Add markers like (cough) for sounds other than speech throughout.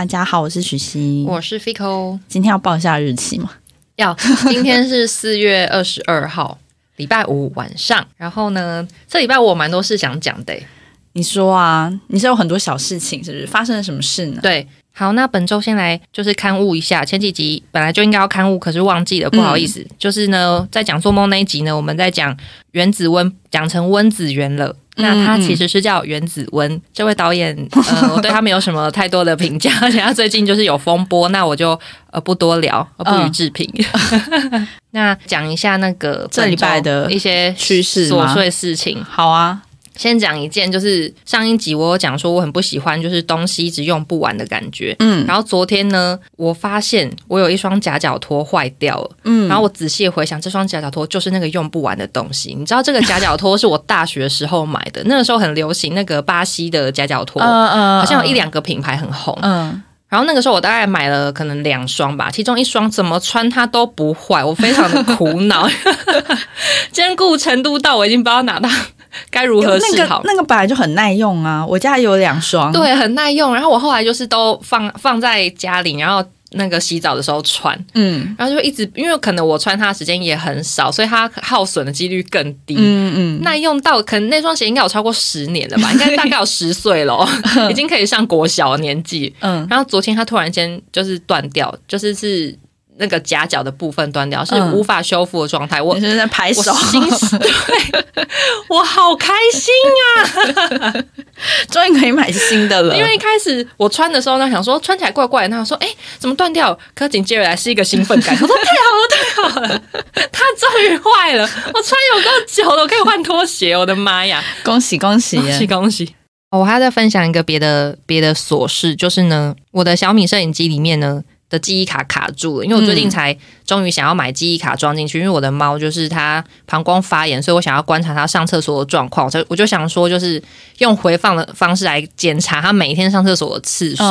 大家好，我是许昕，我是 Fico。今天要报一下日期吗？要，今天是 (laughs) 四月二十二号，礼拜五晚上。然后呢，这礼拜我蛮多事想讲的。你说啊，你是有很多小事情，是不是？发生了什么事呢？对，好，那本周先来就是刊物一下，前几集本来就应该要刊物，可是忘记了，不好意思。就是呢，在讲做梦那一集呢，我们在讲原子温，讲成温子源了。那他其实是叫原子温。这位导演，呃，我对他没有什么太多的评价，而且他最近就是有风波，那我就呃不多聊，不予置评。(laughs) 那讲一下那个这礼拜的一些趋势琐碎事情。好啊。先讲一件，就是上一集我有讲说我很不喜欢，就是东西一直用不完的感觉。嗯，然后昨天呢，我发现我有一双夹脚拖坏掉了。嗯，然后我仔细回想，这双夹脚拖就是那个用不完的东西。你知道这个夹脚拖是我大学时候买的，那个时候很流行那个巴西的夹脚拖，嗯嗯，好像有一两个品牌很红。嗯，然后那个时候我大概买了可能两双吧，其中一双怎么穿它都不坏，我非常的苦恼，(laughs) 坚固程度到我已经不知道哪到。(laughs) 该如何是好？那个本来就很耐用啊，我家有两双，对，很耐用。然后我后来就是都放放在家里，然后那个洗澡的时候穿，嗯，然后就一直因为可能我穿它的时间也很少，所以它耗损的几率更低，嗯嗯，耐用到可能那双鞋应该有超过十年了吧，(laughs) 应该大概有十岁了，(laughs) 已经可以上国小年纪，嗯。然后昨天它突然间就是断掉，就是是。那个夹角的部分断掉是无法修复的状态，我是在拍手，(laughs) 对，我好开心啊！(laughs) 终于可以买新的了。因为一开始我穿的时候呢，想说穿起来怪怪的，那说哎怎么断掉？可紧接着来是一个兴奋感，我说太好了太好了，它终于坏了！我穿有够久了，我可以换拖鞋，我的妈呀！恭喜恭喜恭喜恭喜！我还要再分享一个别的别的琐事，就是呢，我的小米摄影机里面呢。的记忆卡卡住了，因为我最近才终于想要买记忆卡装进去，因为我的猫就是它膀胱发炎，所以我想要观察它上厕所的状况，所以我就想说，就是用回放的方式来检查它每天上厕所的次数。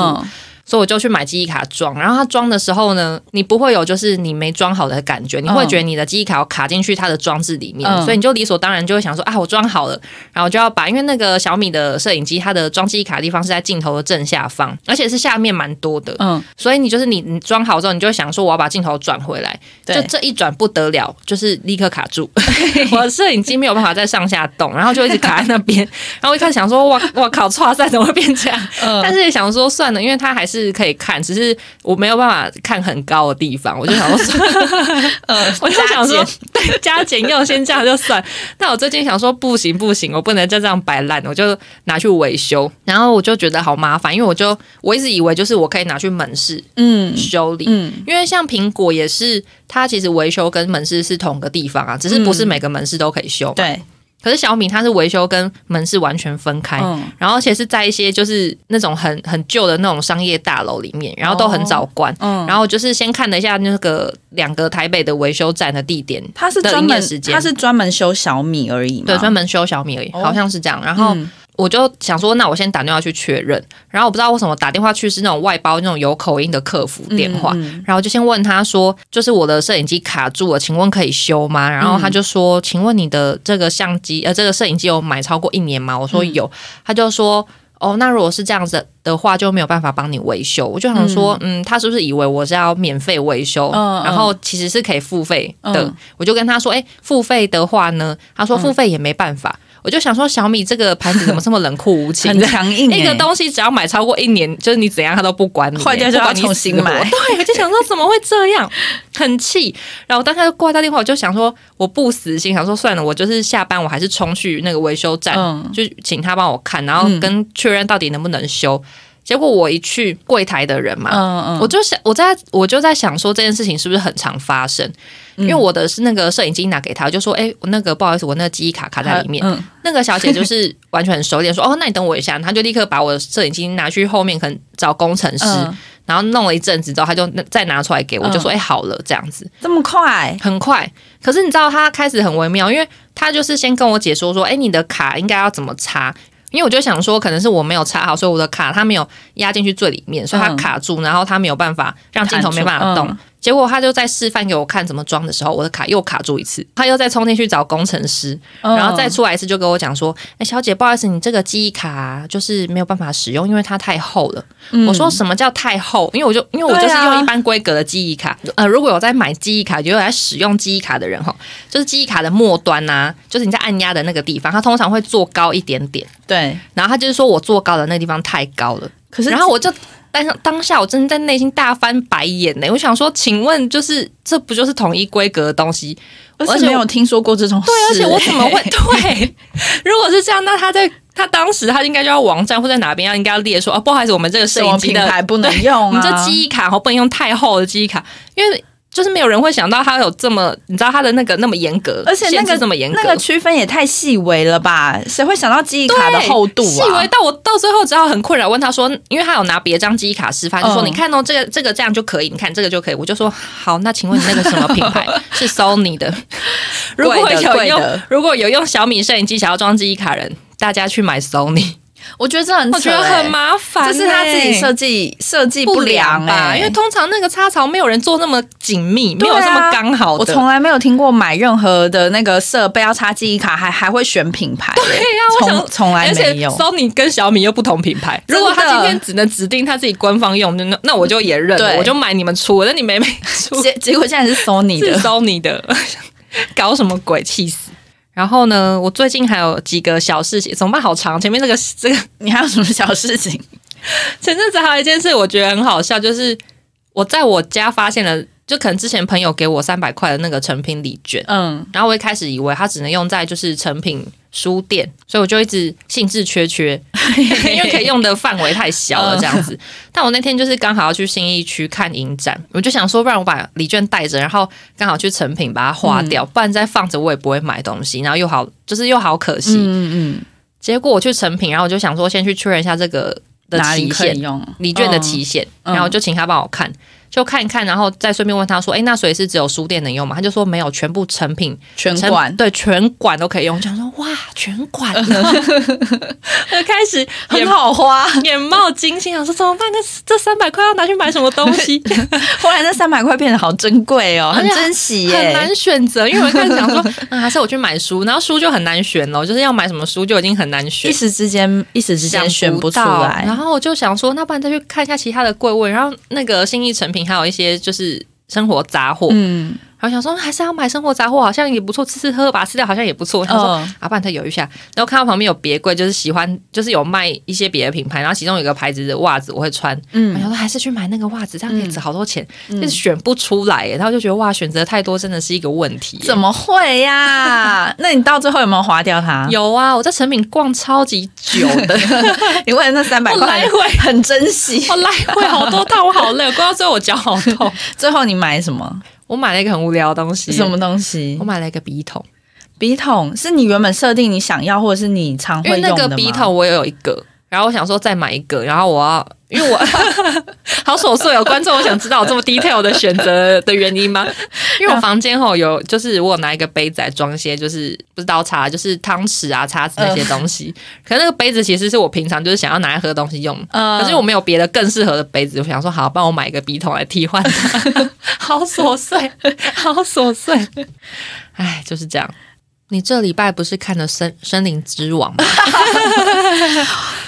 所以我就去买记忆卡装，然后它装的时候呢，你不会有就是你没装好的感觉，你会觉得你的记忆卡要卡进去它的装置里面，所以你就理所当然就会想说啊，我装好了，然后就要把，因为那个小米的摄影机它的装记忆卡的地方是在镜头的正下方，而且是下面蛮多的，嗯，所以你就是你你装好之后，你就会想说我要把镜头转回来，就这一转不得了，就是立刻卡住，(laughs) 我的摄影机没有办法再上下动，然后就一直卡在那边，(laughs) 然后一开始想说哇哇靠，(laughs) 哇塞怎么会变这样？但是也想说算了，因为它还是。是可以看，只是我没有办法看很高的地方，我就想说，(laughs) 呃，我就想说，对，加减要先这样就算。但我最近想说，不行不行，我不能再这样摆烂，我就拿去维修。然后我就觉得好麻烦，因为我就我一直以为就是我可以拿去门市嗯修理，嗯，因为像苹果也是，它其实维修跟门市是同个地方啊，只是不是每个门市都可以修，对。可是小米它是维修跟门市完全分开，然后而且是在一些就是那种很很旧的那种商业大楼里面，然后都很早关。然后就是先看了一下那个两个台北的维修站的地点，它是专门它是专门修小米而已，对，专门修小米而已，好像是这样。然后。我就想说，那我先打电话去确认。然后我不知道为什么打电话去是那种外包那种有口音的客服电话。然后就先问他说，就是我的摄影机卡住了，请问可以修吗？然后他就说，请问你的这个相机呃，这个摄影机有买超过一年吗？我说有。他就说，哦，那如果是这样子的话，就没有办法帮你维修。我就想说，嗯，他是不是以为我是要免费维修？然后其实是可以付费的。我就跟他说，哎，付费的话呢？他说付费也没办法。我就想说，小米这个盘子怎么这么冷酷无情？很强硬。(laughs) 一个东西只要买超过一年，就是你怎样他都不管你，坏掉就要重新买。(laughs) 对，我就想说怎么会这样，很气。然后当他挂掉电话，我就想说我不死心，想说算了，我就是下班我还是冲去那个维修站，就请他帮我看，然后跟确认到底能不能修。结果我一去柜台的人嘛，我就想我在我就在想说这件事情是不是很常发生？因为我的是那个摄影机拿给他，就说：“哎，我那个不好意思，我那个记忆卡卡在里面。”那个小姐就是完全很熟练，说：“哦，那你等我一下。”她就立刻把我的摄影机拿去后面，可能找工程师，然后弄了一阵子之后，他就再拿出来给我，就说：“哎，好了，这样子这么快，很快。”可是你知道他开始很微妙，因为他就是先跟我解说说：“哎，你的卡应该要怎么插？”因为我就想说，可能是我没有插好，所以我的卡它没有压进去最里面，所以它卡住，然后它没有办法让镜头没办法动。结果他就在示范给我看怎么装的时候，我的卡又卡住一次，他又再冲进去找工程师，嗯然后再出来一次就跟我讲说：“哎、小姐，不好意思，你这个记忆卡、啊、就是没有办法使用，因为它太厚了。我说：“什么叫太厚？因为我就因为我就是用一般规格的记忆卡，呃，如果有在买记忆卡，就有在使用记忆卡的人哈，就是记忆卡的末端呐、就是你在按压的那个地方，它通常会做高一点点，对，然后他就是说我做高的那个地方太高了。”可是然后我就当当下我真的在内心大翻白眼呢。我想说，请问就是这不就是统一规格的东西？而且没有听说过这种事、对，而且我怎么欸会对？如果是这样，那他在他当时他应该就要网站或在哪边要应该要列说哦，不好意思，我们这个摄影机的品牌不能用啊？你这记忆卡哦不能用太厚的记忆卡，因为。就是没有人会想到他有这么，你知道他的那个那么严格，而且那个这么严格，那个区分也太细微了吧？谁会想到记忆卡的厚度啊细微啊？到我到最后只好很困扰，问他说，因为他有拿别张记忆卡示范，就说嗯你看哦，这个这个这样就可以，你看这个就可以，我就说好，那请问你那个什么品牌 (laughs) 是 Sony 的？(laughs) 如果有用如果有用小米摄影机想要装记忆卡人，大家去买 Sony，我觉得这很扯、我觉得欸，很麻烦欸、这是他自己设计设计不良吧？欸因为通常那个插槽没有人做那么紧密，没有这么刚好的。我从来没有听过买任何的那个设备要插记忆卡，还还会选品牌、对呀我想从从来没有。Sony 跟小米又不同品牌，如果他今天只能指定他自己官方用，那那我就也认了，我就买你们出的，那你们没出结结果现在是 Sony 是的，Sony 的，(laughs) 搞什么鬼，气死！然后呢，我最近还有几个小事情，怎么办？好长，前面这个这个你还有什么小事情？(laughs) 前阵子还有一件事，我觉得很好笑，就是我在我家发现了，就可能之前朋友给我三百块的那个成品礼券，嗯，然后我一开始以为它只能用在就是成品书店，所以我就一直兴致缺缺，(laughs) 因为可以用的范围太小了这样子。(laughs) 但我那天就是刚好要去新义区看影展，我就想说，不然我把礼券带着，然后刚好去成品把它花掉，不然再放着我也不会买东西，然后又好就是又好可惜。嗯嗯结果我去成品，然后我就想说先去确认一下这个嗯，的期限。用？礼券的期限，嗯然后就请他帮我看，就看一看，然后再顺便问他说：“哎，那所以是只有书店能用吗？”他就说没有，全部成品全馆对全馆都可以用。我想说哇，全馆，(laughs) 就开始很好花，眼冒金星，想说怎么办？那这三百块要拿去买什么东西？(laughs) 后来那三百块变得好珍贵哦，(laughs) 很珍惜耶、很难选择，因为我一开始想说，啊，还是我去买书，然后书就很难选了，就是要买什么书就已经很难选一。时之间一时之间选不出来然。后我就想说，那不然再去看一下其他的柜位，然后那个新义成品还有一些就是生活杂货，然后想说还是要买生活杂货，好像也不错，吃吃喝喝把它吃掉好像也不错。我想说、嗯啊，不然再犹豫一下。然后看到旁边有别柜，就是喜欢就是有卖一些别的品牌，然后其中有一个牌子的袜子我会穿，嗯，然后说还是去买那个袜子，这样可以值好多钱，就是选不出来耶。然后就觉得哇，选择太多真的是一个问题。怎么会呀？(laughs) 那你到最后有没有划掉它？有啊，我在成品逛超级久的，(laughs) 你为了那三百块我来回很珍惜。我来回好多趟，我好累，我逛到最后我脚好痛。(laughs) 最后你买什么？我买了一个很无聊的东西，什么？东西我？买了一个笔筒，笔筒是你原本设定你想要，或者是你常会用的那？个笔筒我也有一个，然后我想说再买一个，然后我要，因为我 (laughs) 好琐碎哦，观众，我想知道我这么 detail 的选择的原因吗？(laughs) 因为我房间后有，就是我有拿一个杯子来装一些，就是不是刀叉，就是汤匙啊、叉子那些东西。可是那个杯子其实是我平常就是想要拿来喝东西用，嗯可是我没有别的更适合的杯子，我想说好，帮我买一个笔筒来替换它。(laughs) 好琐碎，好琐碎，哎，就是这样。你这礼拜不是看了《森森林之王》吗？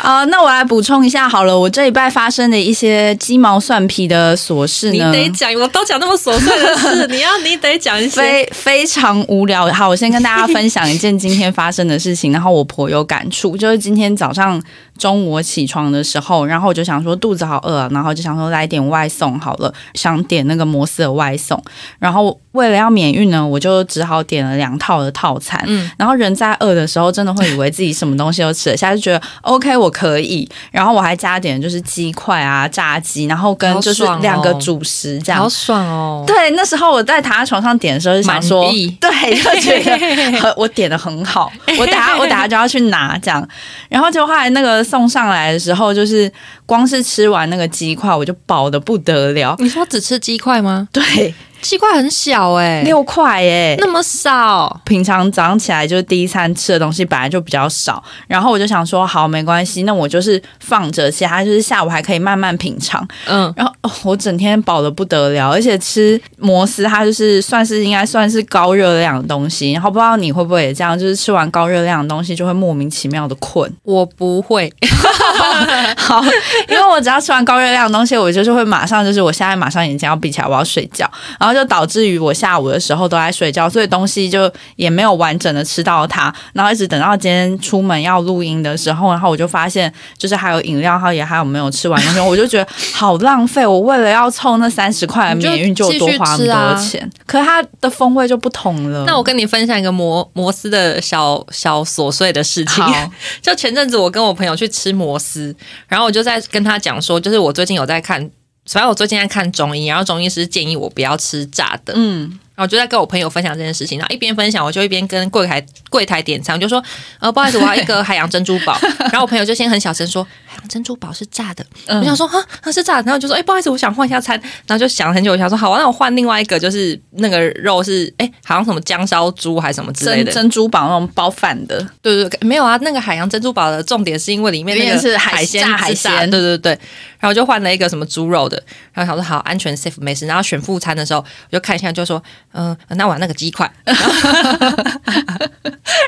啊、那我来补充一下好了，我这礼拜发生的一些鸡毛蒜皮的琐事呢你，得讲，我都讲那么琐碎的事，(laughs) 你要你得讲一些。非非常无聊。好，我先跟大家分享一件今天发生的事情，然后我颇有感触。就是今天早上中午我起床的时候，然后我就想说肚子好饿啊，然后就想说来点外送好了，想点那个摩斯的外送。然后为了要免运呢，我就只好点了两套的套餐。嗯然后人在饿的时候，真的会以为自己什么东西都吃得下，就觉得 OK 我可以。然后我还加点就是鸡块啊、炸鸡，然后跟就是两个主食这样好。爽哦！对，那时候我在躺在床上点的时候，就想说，对，就觉得很我点的很好，(laughs) 我等下我等下就要去拿这样。然后就后来那个送上来的时候，就是光是吃完那个鸡块，我就饱的不得了。你说只吃鸡块吗？对，鸡块很小哎、六块耶。那么少，平常早上起来就是第一餐吃的东西本来就比较少，然后我就想说，好，没关系，那我就是放着，其他就是下午还可以慢慢品尝。嗯，然后、哦、我整天饱的不得了，而且吃摩斯它就是算是应该算是高热量的东西，然后不知道你会不会也这样，就是吃完高热量的东西就会莫名其妙的困。我不会，(laughs) (laughs) 好，因为我只要吃完高热量的东西，我就是会马上就是我现在马上眼睛要闭起来，我要睡觉，然后就导致于我下午的时候都在睡觉，所以东西就也没有完整的吃到它，然后一直等到今天出门要录音的时候，然后我就发现就是还有饮料，然后也还有没有吃完东西，我就觉得好浪费，我为了要凑那三十块的免运，就多花那么多钱，可是它的风味就不同了。那我跟你分享一个摩摩斯的小小琐碎的事情好。(laughs) 就前阵子我跟我朋友去吃摩斯，然后我就在跟他讲说，就是我最近有在看，反正我最近在看中医，然后中医师建议我不要吃炸的，嗯，然后我就在跟我朋友分享这件事情，然后一边分享，我就一边跟柜台柜台点餐，我就说，呃，不好意思，我要一个海洋珍珠堡。(laughs) 然后我朋友就先很小声说，珍珠堡是炸的。嗯我想说，哈，它是炸的。然后就说，哎、不好意思，我想换一下餐。然后就想了很久，我想说，好、啊，那我换另外一个，就是那个肉是，哎、好像什么姜烧猪还是什么之类的。珍珍珠堡那种包饭的，对对对，没有啊，那个海洋珍珠堡的重点是因为里面那个是海海鲜海鲜对对对。然后就换了一个什么猪肉的，然后想说好安全 safe 没事。然后选副餐的时候，我就看一下，就说，嗯、那我要那个鸡块。然 (laughs) 后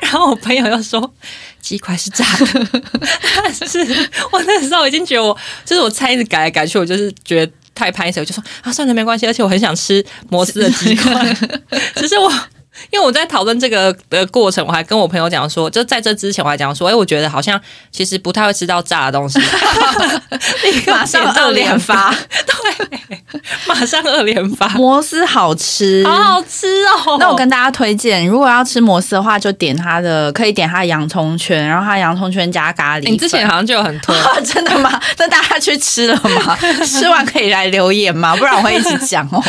然后我朋友又说鸡块是炸的，但 (laughs) 是。(laughs) 我那时候已经觉得我就是我菜一直改来改去，我就是觉得。太拍手，我就说啊，算了，没关系，而且我很想吃摩斯的鸡块，(laughs) 只是我 (laughs) 因为我在讨论这个的过程，我还跟我朋友讲说，就在这之前我还讲说，哎、我觉得好像其实不太会吃到炸的东西，(laughs) 立刻马上二连发，(laughs) 对，马上二连发，摩斯好吃，好好吃哦。那我跟大家推荐，如果要吃摩斯的话，就点它的，可以点它的洋葱圈，然后它洋葱圈加咖喱粉。你之前好像就有很推，真的吗？那大家去吃了吗？吃完可以来留言吗？不然我会一直讲哦。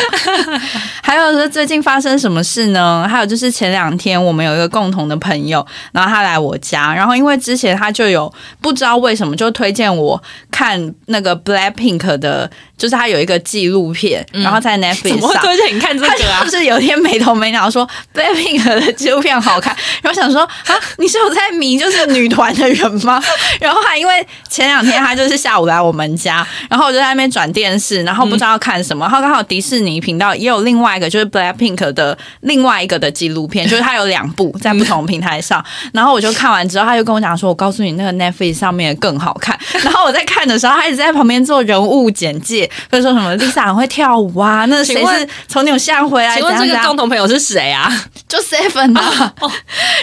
还有说最近发生什么事呢？还有就是前两天我们有一个共同的朋友，然后他来我家，然后因为之前他就有不知道为什么就推荐我看那个 Blackpink 的，就是他有一个纪录片，然后在 Netflix 么会上。推荐你看这个啊就？是有一天没头没脑说 Blackpink 的纪录片好看，然后想说啊，你是有在迷就是女团的人吗？(laughs) 然后还因为前两天他就是下午来我们家，然后我就在那边转电视，然后不知道要看什么，然后刚好迪士尼频道也有另外一个就是 Blackpink 的另外一个的纪录片，(laughs) 就是它有两部在不同平台上，(laughs) 然后我就看完之后，他就跟我讲说，我告诉你那个 Netflix 上面更好看。(laughs) 然后我在看的时候，他一直在旁边做人物简介，比如说什么 Lisa 很会跳舞啊，那谁是从纽西兰回来？请问这个共同朋友是谁啊？就 Seven 啊，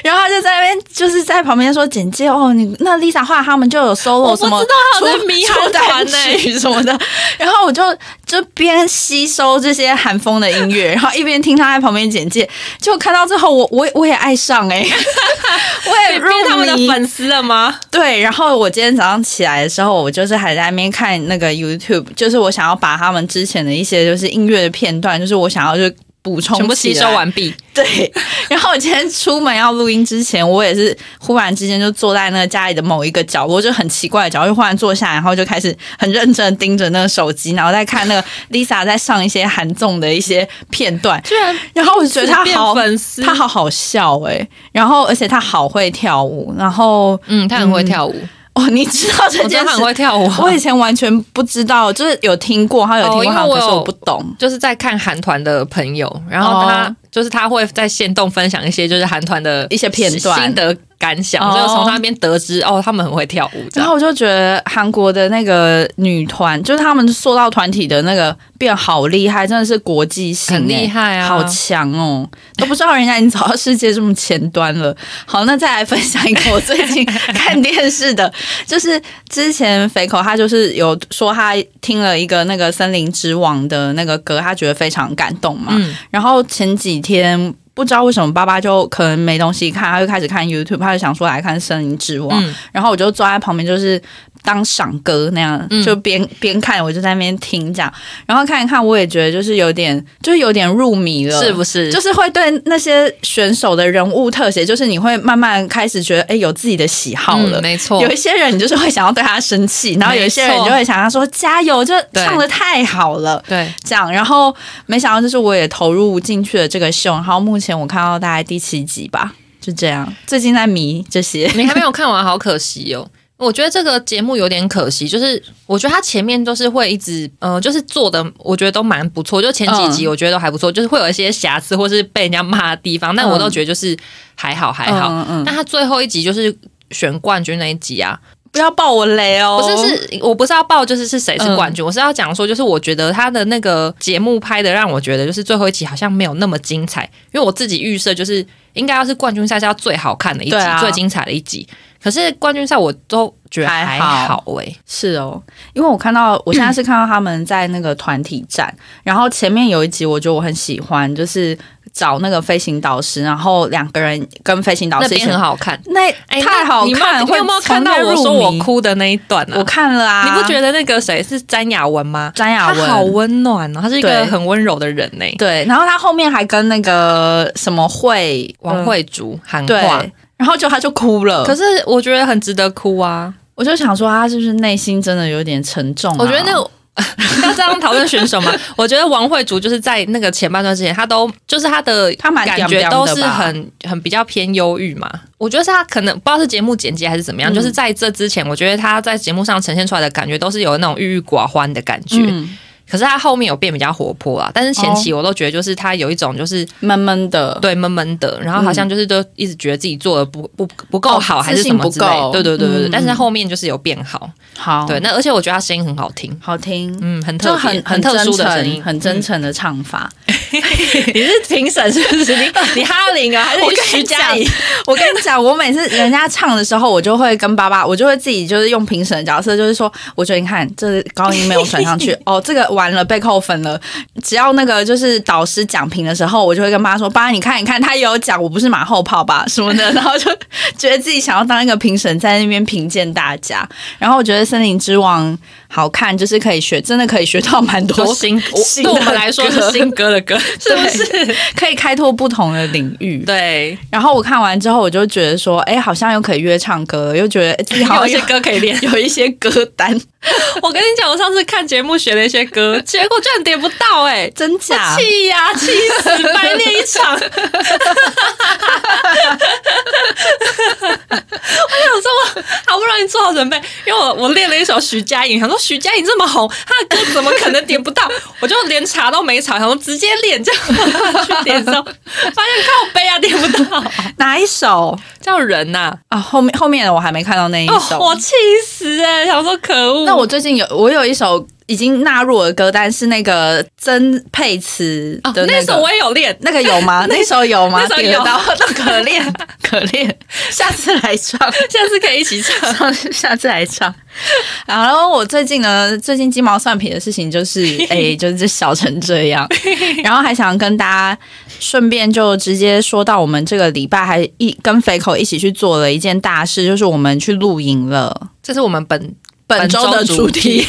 然后他就在那边就是在旁边说简介哦，你那 Lisa 后来他们就有 solo 什么知道迷出韩团曲什么的，然后我就就边吸收这些韩风的音乐，然后一边听他在旁边简介，就看到之后我我也我也爱上哎、(laughs) 我也入他们的粉丝了吗？对，然后我今天早上起来的时候，我就是还在那边看那个 YouTube，就是我想要把他们之前的一些就是音乐的片段，就是我想要就补充全部吸收完毕。(laughs) 对，然后我今天出门要录音之前，我也是忽然之间就坐在那个家里的某一个角落，就很奇怪的角落，就忽然坐下，然后就开始很认真地盯着那个手机，然后再看那个 Lisa 在上一些韩综的一些片段，居然然后我就觉得她变好。粉丝，她好好笑哎、然后而且她好会跳舞，然后嗯，他很会跳舞，哦，你知道这件事我很会跳舞啊。我以前完全不知道，就是有听过，他有听过他，哦因为我有可是我不懂。就是在看韩团的朋友，然后他、哦就是他会在线动分享一些就是韩团的一些片段心得感想，哦所以我从他那边得知哦，他们很会跳舞，然后我就觉得韩国的那个女团，就是他们塑造团体的那个变好厉害，真的是国际性、很厉害啊好强哦！都不知道人家已经走到世界这么前端了。好，那再来分享一个我最近看电视的，(laughs) 就是之前肥口他就是有说他听了一个那个森林之王的那个歌，他觉得非常感动嘛。嗯然后前几天不知道为什么爸爸就可能没东西看，他就开始看 YouTube，他就想说来看《森林之王》嗯。然后我就坐在旁边，就是当赏歌那样，嗯就边边看我就在那边听这样，然后看一看，我也觉得就是有点就是有点入迷了，是不是？就是会对那些选手的人物特写，就是你会慢慢开始觉得，哎，有自己的喜好了。嗯没错有，一些人你就是会想要对他生气，然后有一些人你就会想要说加油，就唱的太好了。对，这样，然后没想到就是我也投入进去了这个秀，然后目前我看到大概第七集吧，就这样。最近在迷这些，你还没有看完，好可惜哦。我觉得这个节目有点可惜，就是我觉得他前面都是会一直，呃，就是做的，我觉得都蛮不错。就前几集嗯我觉得都还不错，就是会有一些瑕疵或是被人家骂的地方，但我都觉得就是还好还好。嗯嗯，但他最后一集就是选冠军那一集啊，不要爆我雷哦！不是是，我不是要爆就是是谁是冠军，我是要讲说，就是我觉得他的那个节目拍的让我觉得就是最后一集好像没有那么精彩，因为我自己预设就是应该要是冠军赛是要最好看的一集，啊最精彩的一集。可是冠军赛我都觉得还还好好哎、是哦，因为我看到我现在是看到他们在那个团体战，然后前面有一集我觉得我很喜欢，就是找那个飞行导师，然后两个人跟飞行导师一起边很好看。那哎太好看，你有没有看到我说我？哭的那一段啊？我看了啊，你不觉得那个谁是詹雅文吗？詹雅文好温暖哦，她是一个很温柔的人呢、对？然后他后面还跟那个什么会王慧竹喊对话，，然后就他就哭了。可是我觉得很值得哭啊。我就想说，他是不是内心真的有点沉重、啊？我觉得那个要这样讨论选手嘛，(laughs) 我觉得王慧竹就是在那个前半段之前，他都就是他的感觉都是很很比较偏忧郁嘛。我觉得是他可能不知道是节目剪辑还是怎么样，嗯就是在这之前，我觉得他在节目上呈现出来的感觉都是有那种郁郁寡欢的感觉。嗯可是他后面有变比较活泼啦，但是前哦。期我都觉得就是他有一种就是闷闷的，对闷闷的，然后好像就是都一直觉得自己做的不不不够好，哦还是什么之类对对对对对，嗯但是他后面就是有变好。好，对，那而且我觉得他声音很好听，好听，嗯，很特很很特殊的声音，很真诚的唱法。(laughs) 你是评审是不是？你你哈林啊，还是我跟你讲徐佳莹？，我跟你讲，我每次人家唱的时候，我就会跟爸爸，我就会自己就是用评审的角色，就是说，我觉得你看这高音没有传上去，(laughs) 哦，这个完完了被扣分了。只要那个就是导师讲评的时候，我就会跟妈说，爸，你看，你看，他也有讲，我不是马后炮吧什么的，(laughs) 然后就觉得自己想要当一个评审，在那边评鉴大家。然后我觉得《森林之王》好看，就是可以学，真的可以学到蛮多多新，对我们来说是新歌的歌，(laughs) 是不是？可以开拓不同的领域。对，然后我看完之后，我就觉得说，哎，好像又可以约唱歌了，又觉得诶自己好像有一些歌可以练。(laughs) 有一些歌单，(laughs) 我跟你讲，我上次看节目学了一些歌，结果居然点不到，哎，真假？气呀，气死，白练一场。我想说，我好不容易做好准备，因为我我练了一首徐佳莹，想说徐佳莹这么红，她的歌怎么可能点不到？(laughs) 我就连查都没查，然后直接脸，这样去点的时候，(laughs) 发现靠背啊点不到，哪一首叫人呐、啊？后面后面的我还没看到那一哦，首。我气死哎、想说可恶。那我最近有我有一首已经纳入我的歌单，是那个曾沛慈哦的个。那首我也有练，那个有吗？(laughs) 那首有吗？那首有那 (laughs) 可练可练，下次来唱。(laughs) 下次可以一起唱。下次来唱。然后我最近呢，最近鸡毛蒜皮的事情就是，哎、就是小成这样。然后还想跟大家顺便就直接说到，我们这个礼拜还一跟肥口一起去做了一件大事，就是我们去露营了。这是我们本本周的主题，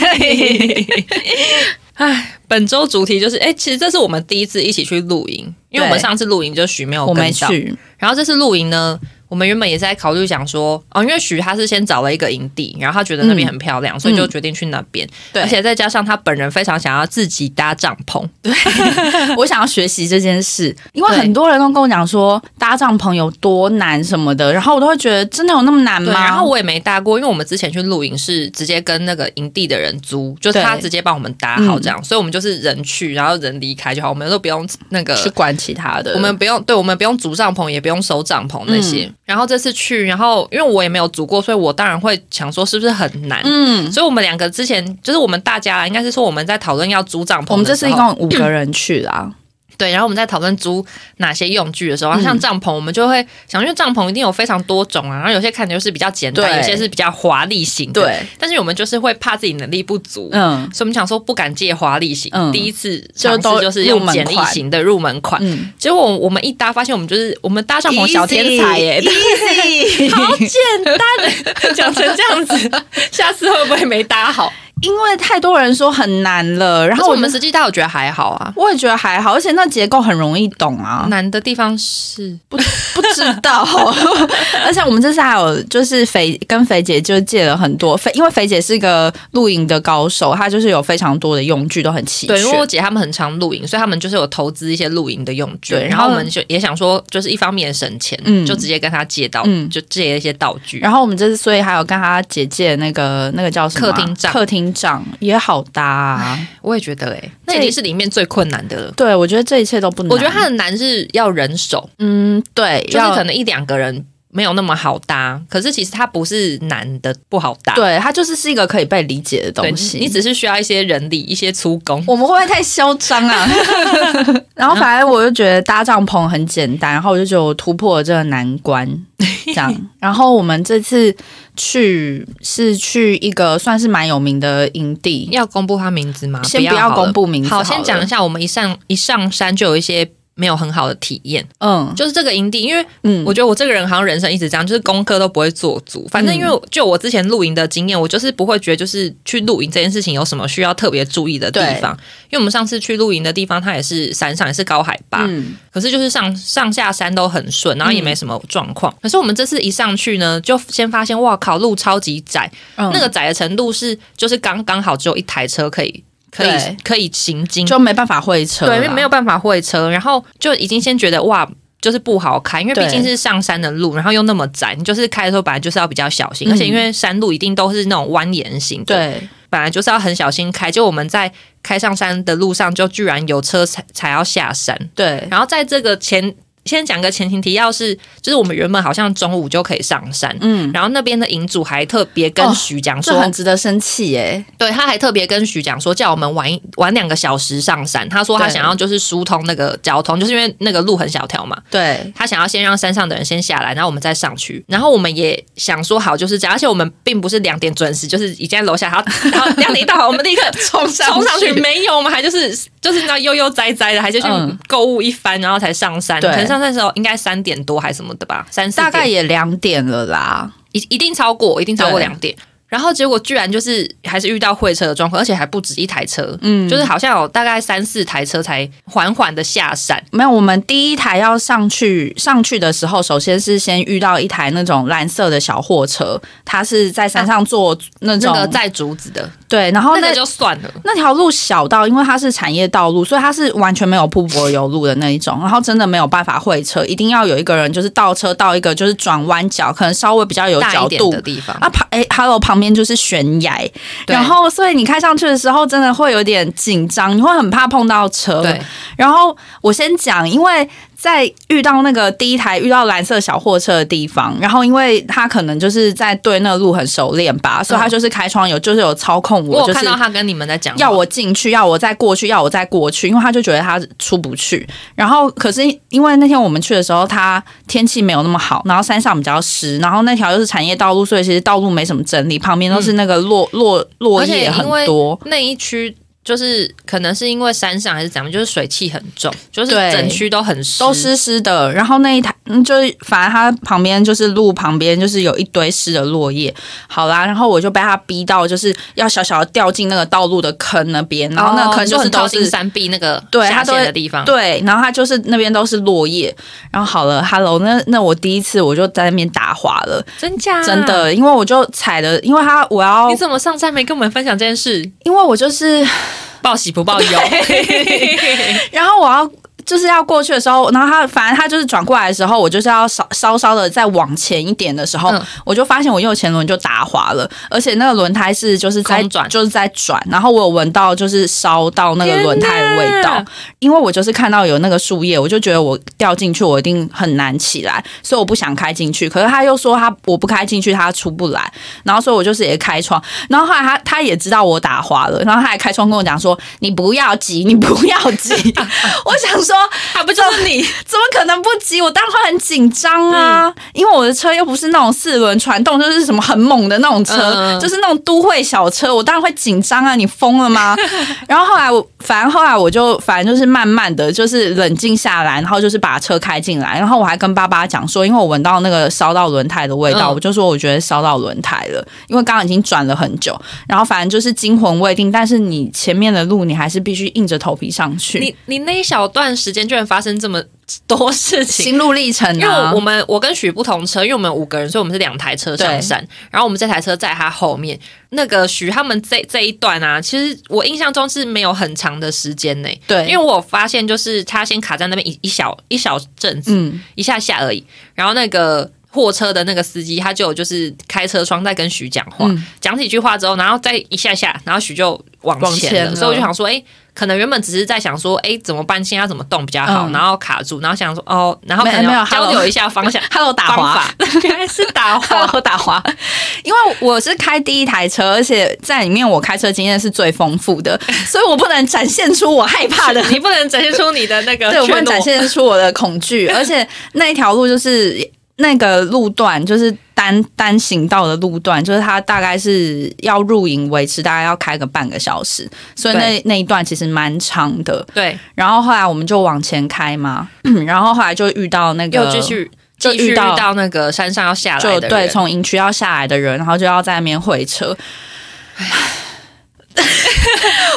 唉，(laughs) 本周主题就是，哎、其实这是我们第一次一起去露营，因为我们上次露营就许没有我没去，然后这次露营呢，我们原本也是在考虑想说，哦，因为许他是先找了一个营地，然后他觉得那边很漂亮，所以就决定去那边，嗯对。而且再加上他本人非常想要自己搭帐篷，对。(laughs) 我想要学习这件事，因为很多人都跟我讲说搭帐篷有多难什么的，然后我都会觉得真的有那么难，吗？然后我也没搭过，因为我们之前去露营是直接跟那个营地的人租，就是他直接帮我们搭好这样，所以我们就是人去，然后人离开就好，我们都不用那个去管其他的，我们不用，对我们不用租帐篷，也不用收帐篷那些。嗯然后这次去，然后因为我也没有组过，所以我当然会想说是不是很难。嗯，所以我们两个之前就是我们大家，应该是说我们在讨论要组帐篷的时候，我们这次一共五个人去啦。对，然后我们在讨论租哪些用具的时候，嗯像帐篷，我们就会想，因为帐篷一定有非常多种啊，然后有些看起来就是比较简单，有些是比较华丽型的。对，但是我们就是会怕自己能力不足，嗯所以我们想说不敢借华丽型，嗯第一次尝试就是用简易型的入门款。嗯，结果我我们一搭，发现我们就是我们搭帐篷小天才耶、(laughs) 好简单，讲成这样子，下次会不会没搭好？因为太多人说很难了，然然后我们实际搭，我觉得还好啊。我也觉得还好，而且那结构很容易懂啊。难的地方是，不不知道，(laughs) 而且我们这次还有就是肥跟肥姐就借了很多肥，因为肥姐是一个露营的高手，她就是有非常多的用具都很齐全。对，因为我姐他们很常露营，所以他们就是有投资一些露营的用具。对然后我们就也想说，就是一方面省钱，嗯就直接跟她借到，嗯就借一些道具。然后我们这次所以还有跟她姐借那个那个叫什么啊客厅帐客厅帐也好搭、啊。我也觉得、欸，哎，那那已经是里面最困难的了。对，我觉得这一切都不难。我觉得它的难是要人手，嗯，对，就是可能一两个人没有那么好搭，可是其实它不是难的不好搭，对它就是是一个可以被理解的对，东西。你只是需要一些人力、一些粗工。我们会不会太嚣张啊？(laughs) 然后反正我就觉得搭帐篷很简单，然后我就觉得我突破了这个难关，这样。(laughs) 然后我们这次去是去一个算是蛮有名的营地，要公布他名字吗？先不要公布名字好，好先讲一下，我们一上一上山就有一些没有很好的体验，嗯。就是这个营地，因为嗯。我觉得我这个人好像人生一直这样，就是功课都不会做足。反正因为就我之前露营的经验，我就是不会觉得就是去露营这件事情有什么需要特别注意的地方。因为我们上次去露营的地方，它也是山上，也是高海拔，嗯。可是就是上上下山都很顺，然后也没什么状况。可是我们这次一上去呢，就先发现哇靠，路超级窄，嗯。那个窄的程度是就是刚刚好只有一台车可以可以可以行经，就没办法会车，对，因为没有办法会车，然后就已经先觉得哇。就是不好开，因为毕竟是上山的路，然后又那么窄，你就是开的时候本来就是要比较小心，嗯。而且因为山路一定都是那种蜿蜒型的，对。本来就是要很小心开。就我们在开上山的路上，就居然有车才才要下山，对。然后在这个前先讲个前情提要是，就是我们原本好像中午就可以上山，嗯，然后那边的营主还特别跟哦徐讲说，这很值得生气耶。对，他还特别跟徐讲说，叫我们晚一晚两个小时上山。他说他想要就是疏通那个交通，就是因为那个路很小条嘛，对他想要先让山上的人先下来，然后我们再上去。然后我们也想说好就是这样，而且我们并不是两点准时，就是已经在楼下，然后 (laughs) 然后两点一到，我们立刻冲上冲上去，没有，我们还就是就是那悠悠哉哉的，还就去嗯购物一番，然后才上山。对上山的时候应该三点多还是什么的吧，三四大概也两点了啦。一一定超过，一定超过两点。然后结果居然就是还是遇到会车的状况，而且还不止一台车，嗯就是好像有大概三四台车才缓缓的下山。没有，我们第一台要上去上去的时候，首先是先遇到一台那种蓝色的小货车，它是在山上做那种、那个载竹子的，对，然后那那个就算了。那条路小到，因为它是产业道路，所以它是完全没有铺柏油路的那一种，然后真的没有办法会车，一定要有一个人就是倒车到一个就是转弯角，可能稍微比较有角度的地方，啊旁哎，Hello 旁边就是悬崖，然后所以你开上去的时候真的会有点紧张，你会很怕碰到车。对，然后我先讲，因为在遇到那个第一台遇到蓝色小货车的地方，然后因为他可能就是在对那个路很熟练吧，所以他就是开窗有就是有操控我，我就是看到他跟你们在讲，要我进去，要我再过去，要我再过去，因为他就觉得他出不去。然后可是因为那天我们去的时候，他天气没有那么好，然后山上比较湿，然后那条又是产业道路，所以其实道路没什么整理，旁边都是那个落落落叶很多。那一区。就是可能是因为山上还是怎么样，就是水汽很重，就是整区都很湿，都湿湿的，然后那一台，嗯，就是反正它旁边就是路旁边就是有一堆湿的落叶。好啦，然后我就被他逼到就是要小小的掉进那个道路的坑那边，然后那坑哦就是都是山壁那个下对它都会陷的地方，对，然后它就是那边都是落叶。然后好了，Hello，那那我第一次我就在那边打滑了，真假真。的，因为我就踩的，因为他我要你，怎么上山没跟我们分享这件事？因为我就是，报喜不报忧，(laughs) 然后我要。就是要过去的时候，然后他反正他就是转过来的时候，我就是要稍稍稍的再往前一点的时候，嗯我就发现我右前轮就打滑了，而且那个轮胎是就是在转就是在转，然后我有闻到就是烧到那个轮胎的味道，因为我就是看到有那个树叶，我就觉得我掉进去我一定很难起来，所以我不想开进去。可是他又说他我不开进去他出不来，然后所以我就是也开窗，然后后来他他也知道我打滑了，然后他还开窗跟我讲说你不要急，你不要急。(laughs) 我想说说，还不就是你？(laughs) 怎么可能不急？我当然会很紧张啊，因为我的车又不是那种四轮传动，就是什么很猛的那种车，嗯就是那种都会小车，我当然会紧张啊！你疯了吗？(laughs) 然后后来我，反正后来我就反正就是慢慢的就是冷静下来，然后就是把车开进来，然后我还跟爸爸讲说，因为我闻到那个烧到轮胎的味道，嗯我就说我觉得烧到轮胎了，因为刚刚已经转了很久，然后反正就是惊魂未定，但是你前面的路你还是必须硬着头皮上去，你你那一小段时间居然发生这么多事情。心路历程因为啊我，们我跟许不同车，因为我们五个人，所以我们是两台车上山，然后我们这台车在他后面。那个许他们这这一段啊，其实我印象中是没有很长的时间内，对，因为我发现就是他先卡在那边一一小一小阵子，嗯。一下下而已。然后那个货车的那个司机，他就就是开车窗在跟许讲话，嗯讲几句话之后，然后再一下下，然后许就往往前了。前了所以我就想说，哎、可能原本只是在想说，哎，怎么办？现在要怎么动比较好？嗯。然后卡住，然后想说，哦，然后可能交流一下方向 (laughs) Hello 打滑，(laughs) 原来是打滑。我打滑，因为我是开第一台车，而且在里面我开车经验是最丰富的，(laughs) 所以我不能展现出我害怕的，你不能展现出你的那个对我不能展现出我的恐惧，而且那一条路就是那个路段就是单单行道的路段，就是它大概是要入营维持，大概要开个半个小时，所以那那一段其实蛮长的。对，然后后来我们就往前开嘛，然后后来就遇到那个又继续就遇到到那个山上要下来就对，的人，从营区要下来的人，然后就要在那边会车。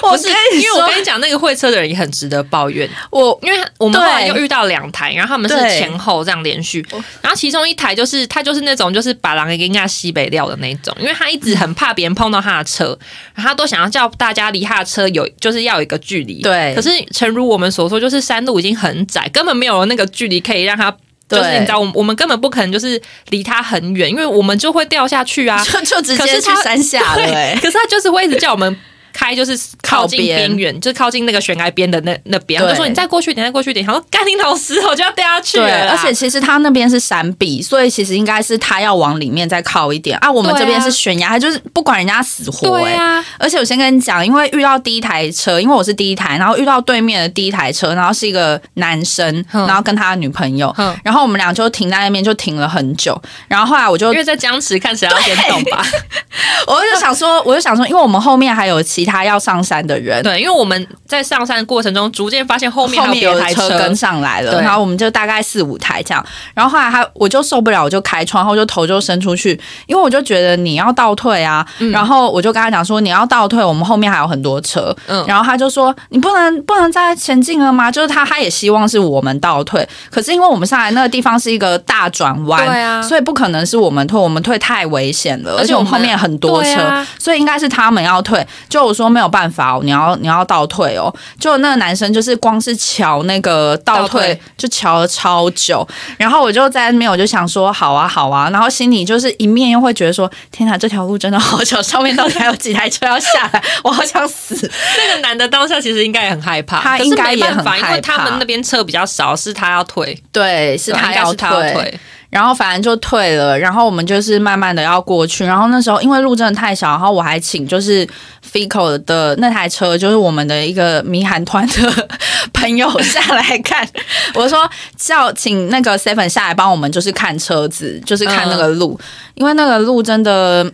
我 (laughs) 不是因为我，跟你讲，那个会车的人也很值得抱怨。我因为我们后来对又遇到两台，然后他们是前后这样连续，然后其中一台就是他就是那种就是把狼给人家西北料的那种，因为他一直很怕别人碰到他的车，然后他都想要叫大家离他的车有就是要有一个距离。对可是诚如我们所说，就是山路已经很窄，根本没有那个距离可以让他。就是你知道，我们我们根本不可能就是离他很远，因为我们就会掉下去啊。(laughs) 就就直接去山下了。(laughs) 可是他就是会一直叫我们开，就是靠近边边缘，就是靠近那个悬崖边的那那边。他就说你再过去一点，再过去一点。他说干你老师，我就要掉下去了对，而且其实他那边是山壁，所以其实应该是他要往里面再靠一点啊。我们这边是悬崖，他就是不管人家死活、欸，对啊，而且我先跟你讲，因为遇到第一台车，因为我是第一台，然后遇到对面的第一台车，然后是一个男生，嗯然后跟他的女朋友，嗯然后我们俩就停在那边，就停了很久。然后后来我就因为在僵持，看谁要先动吧。我就想说，我就想说，因为我们后面还有其他要上山的人，对，因为我们在上山的过程中，逐渐发现后面后面有台车跟上来了，然后我们就大概四五台这样。然后后来他我就受不了，我就开窗后就头就伸出去，因为我就觉得你要倒退啊。然后我就跟他讲说，你要倒退，我们后面还有很多车。嗯然后他就说，你不能不能再前进了吗？就是他他也希望是我们倒退，可是因为我们上来那个地方是一个大转弯，对啊所以不可能是我们退，我们退太危险了，而且我们后面很多车，啊所以应该是他们要退。就我说没有办法哦，你要你要倒退哦。就那个男生就是光是瞧那个倒倒退。退就瞧了超久，然后我就在那边我就想说好啊好啊，然后心里就是一面又会觉得说天哪，这条路真的好久，上面到底还有几台车要下来，(laughs) 我好想死。那个男的当下其实应该也很害怕，他应该也很害怕因为他们那边车比较少，是他要退，对，是他要退。退。然后反正就退了，然后我们就是慢慢的要过去，然后那时候因为路真的太小，然后我还请就是 Fico 的那台车，就是我们的一个迷韩团的朋友下来看，我说叫请那个 Seven 下来帮我们就是看车子，就是看那个路，因为那个路真的。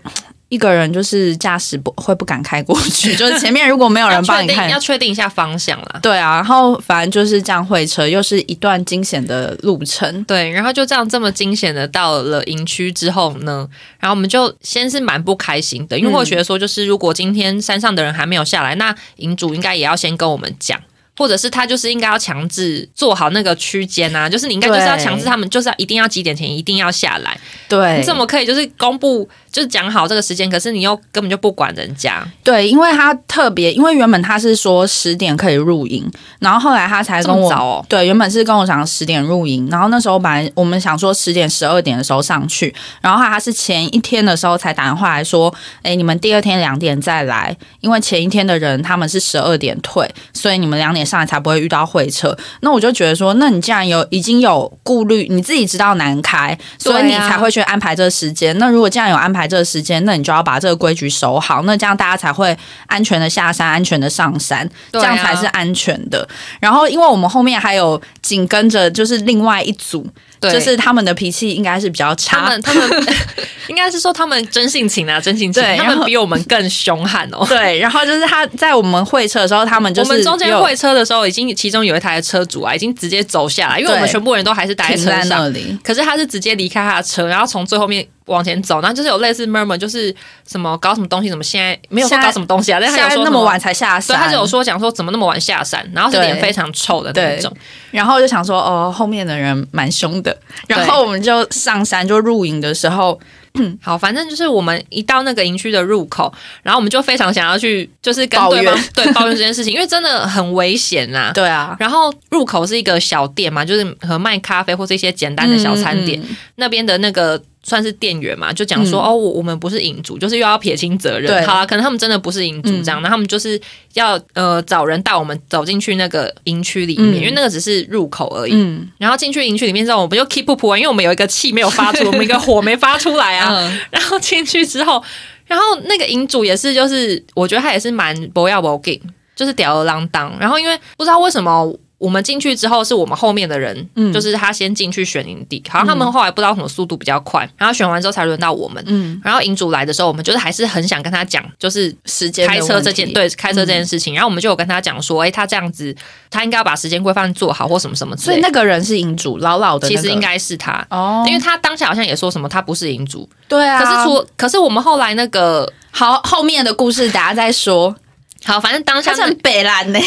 一个人就是驾驶不会不敢开过去，就是前面如果没有人 (laughs) 帮你看要，确定一下方向啦。对啊，然后反正就是这样会车，又是一段惊险的路程。对，然后就这样这么惊险的到了营区之后呢，然后我们就先是蛮不开心的，因为嗯我觉得说，就是如果今天山上的人还没有下来，那营主应该也要先跟我们讲。或者是他就是应该要强制做好那个区间啊，就是你应该就是要强制他们，就是要一定要几点前一定要下来，对，你怎么可以就是公布就是讲好这个时间，可是你又根本就不管人家，对，因为他特别，因为原本他是说十点可以入营，然后后来他才跟我对，原本是跟我讲十点入营，然后那时候本来我们想说十点、十二点的时候上去，然后他是前一天的时候才打电话来说，哎，你们第二天两点再来，因为前一天的人他们是十二点退，所以你们两点上来才不会遇到会车。那我就觉得说，那你既然有已经有顾虑，你自己知道难开，所以你才会去安排这个时间。那如果既然有安排排这个时间，那你就要把这个规矩守好，那这样大家才会安全的下山，安全的上山，这样才是安全的。然后，因为我们后面还有紧跟着就是另外一组，就是他们的脾气应该是比较差他，们他们 (laughs) 应该是说他们真性情啊，真性情，他们比我们更凶悍哦。(laughs) 对，然后就是他在我们会车的时候，他们就是我们中间会车的时候，已经其中有一台车主啊，已经直接走下来，因为我们全部人都还是待在车上，里。可是他是直接离开他的车，然后从最后面往前走，然后就是有类似 murmur，就是什么搞什么东西，什么现在没有说搞什么东西啊，但是他现有说那么晚才下对，山，他就有说讲说怎么那么晚下山，然后是对脸非常臭的那一种。然后就想说，哦，后面的人蛮凶的。然后我们就上山就入营的时候，(clears throat) 好，反正就是我们一到那个营区的入口，然后我们就非常想要去，就是跟对方 (laughs) 对抱怨这件事情，因为真的很危险呐、对啊，然后入口是一个小店嘛，就是和卖咖啡或是一些简单的小餐点。嗯嗯那边的那个算是店员嘛，就讲说、嗯哦，我我们不是营主，就是又要撇清责任。对好了，可能他们真的不是营主这样，那、他们就是要呃找人带我们走进去那个营区里面，嗯因为那个只是入口而已。嗯然后进去营区里面之后，我们就 keep up 完，因为我们有一个气没有发出，(laughs) 我们一个火没发出来啊。嗯然后进去之后，然后那个营主也是，就是我觉得他也是蛮不要不给，就是吊儿郎当。然后因为不知道为什么。我们进去之后，是我们后面的人，嗯就是他先进去选营地，好像他们后来不知道什么速度比较快，然后选完之后才轮到我们。嗯，然后营主来的时候，我们就是还是很想跟他讲，就是时间开车这件，对开车这件事情。然后我们就有跟他讲说，哎、他这样子，他应该要把时间规范做好，或什么什么之所以。那个人是营主，老老的、那个，其实应该是他，哦，因为他当下好像也说什么他不是营主，对啊，可是除可是我们后来那个好后面的故事大家再说。好，反正当下那他是很北蓝呢、(laughs)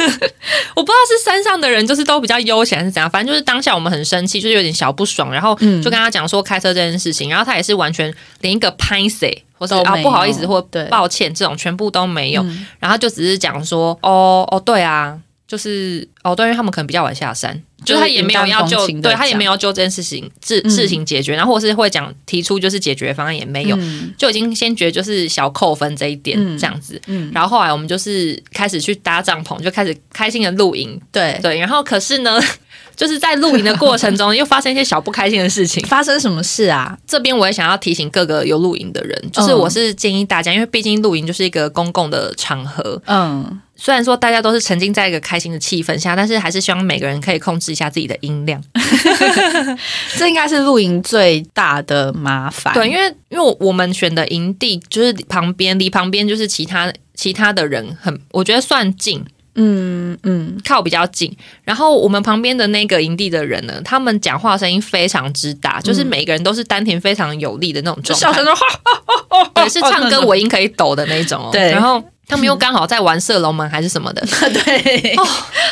(laughs) 我不知道是山上的人就是都比较悠闲还是怎样，反正就是当下我们很生气，就是有点小不爽，然后嗯。就跟他讲说开车这件事情，然后他也是完全连一个拍 say 或者啊不好意思或抱歉这种全部都没有，嗯。然后就只是讲说哦哦对啊，就是哦对，因为他们可能比较晚下山。就是他也没有要就对他也没有就这件事情事嗯事情解决，然后或是会讲提出就是解决方案也没有，嗯就已经先觉得就是小扣分这一点嗯这样子。嗯，然后后来我们就是开始去搭帐篷，就开始开心的露营。对，对，然后可是呢，就是在露营的过程中 (laughs) 又发生一些小不开心的事情。发生什么事啊？这边我也想要提醒各个有露营的人，就是嗯我是建议大家，因为毕竟露营就是一个公共的场合，嗯，虽然说大家都是沉浸在一个开心的气氛下，但是还是希望每个人可以控制一下自己的音量。(laughs) 这应该是露营最大的麻烦。对，因为因为我我们选的营地就是旁边离旁边就是其他其他的人很，我觉得算近，嗯嗯，靠比较近，然后我们旁边的那个营地的人呢，他们讲话声音非常之大，就是每个人都是丹田非常有力的那种状态就小声，说 (laughs) 对，是唱歌尾音可以抖的那种哦。对然后他们又刚好在玩射龙门还是什么的，(laughs) 对，哦，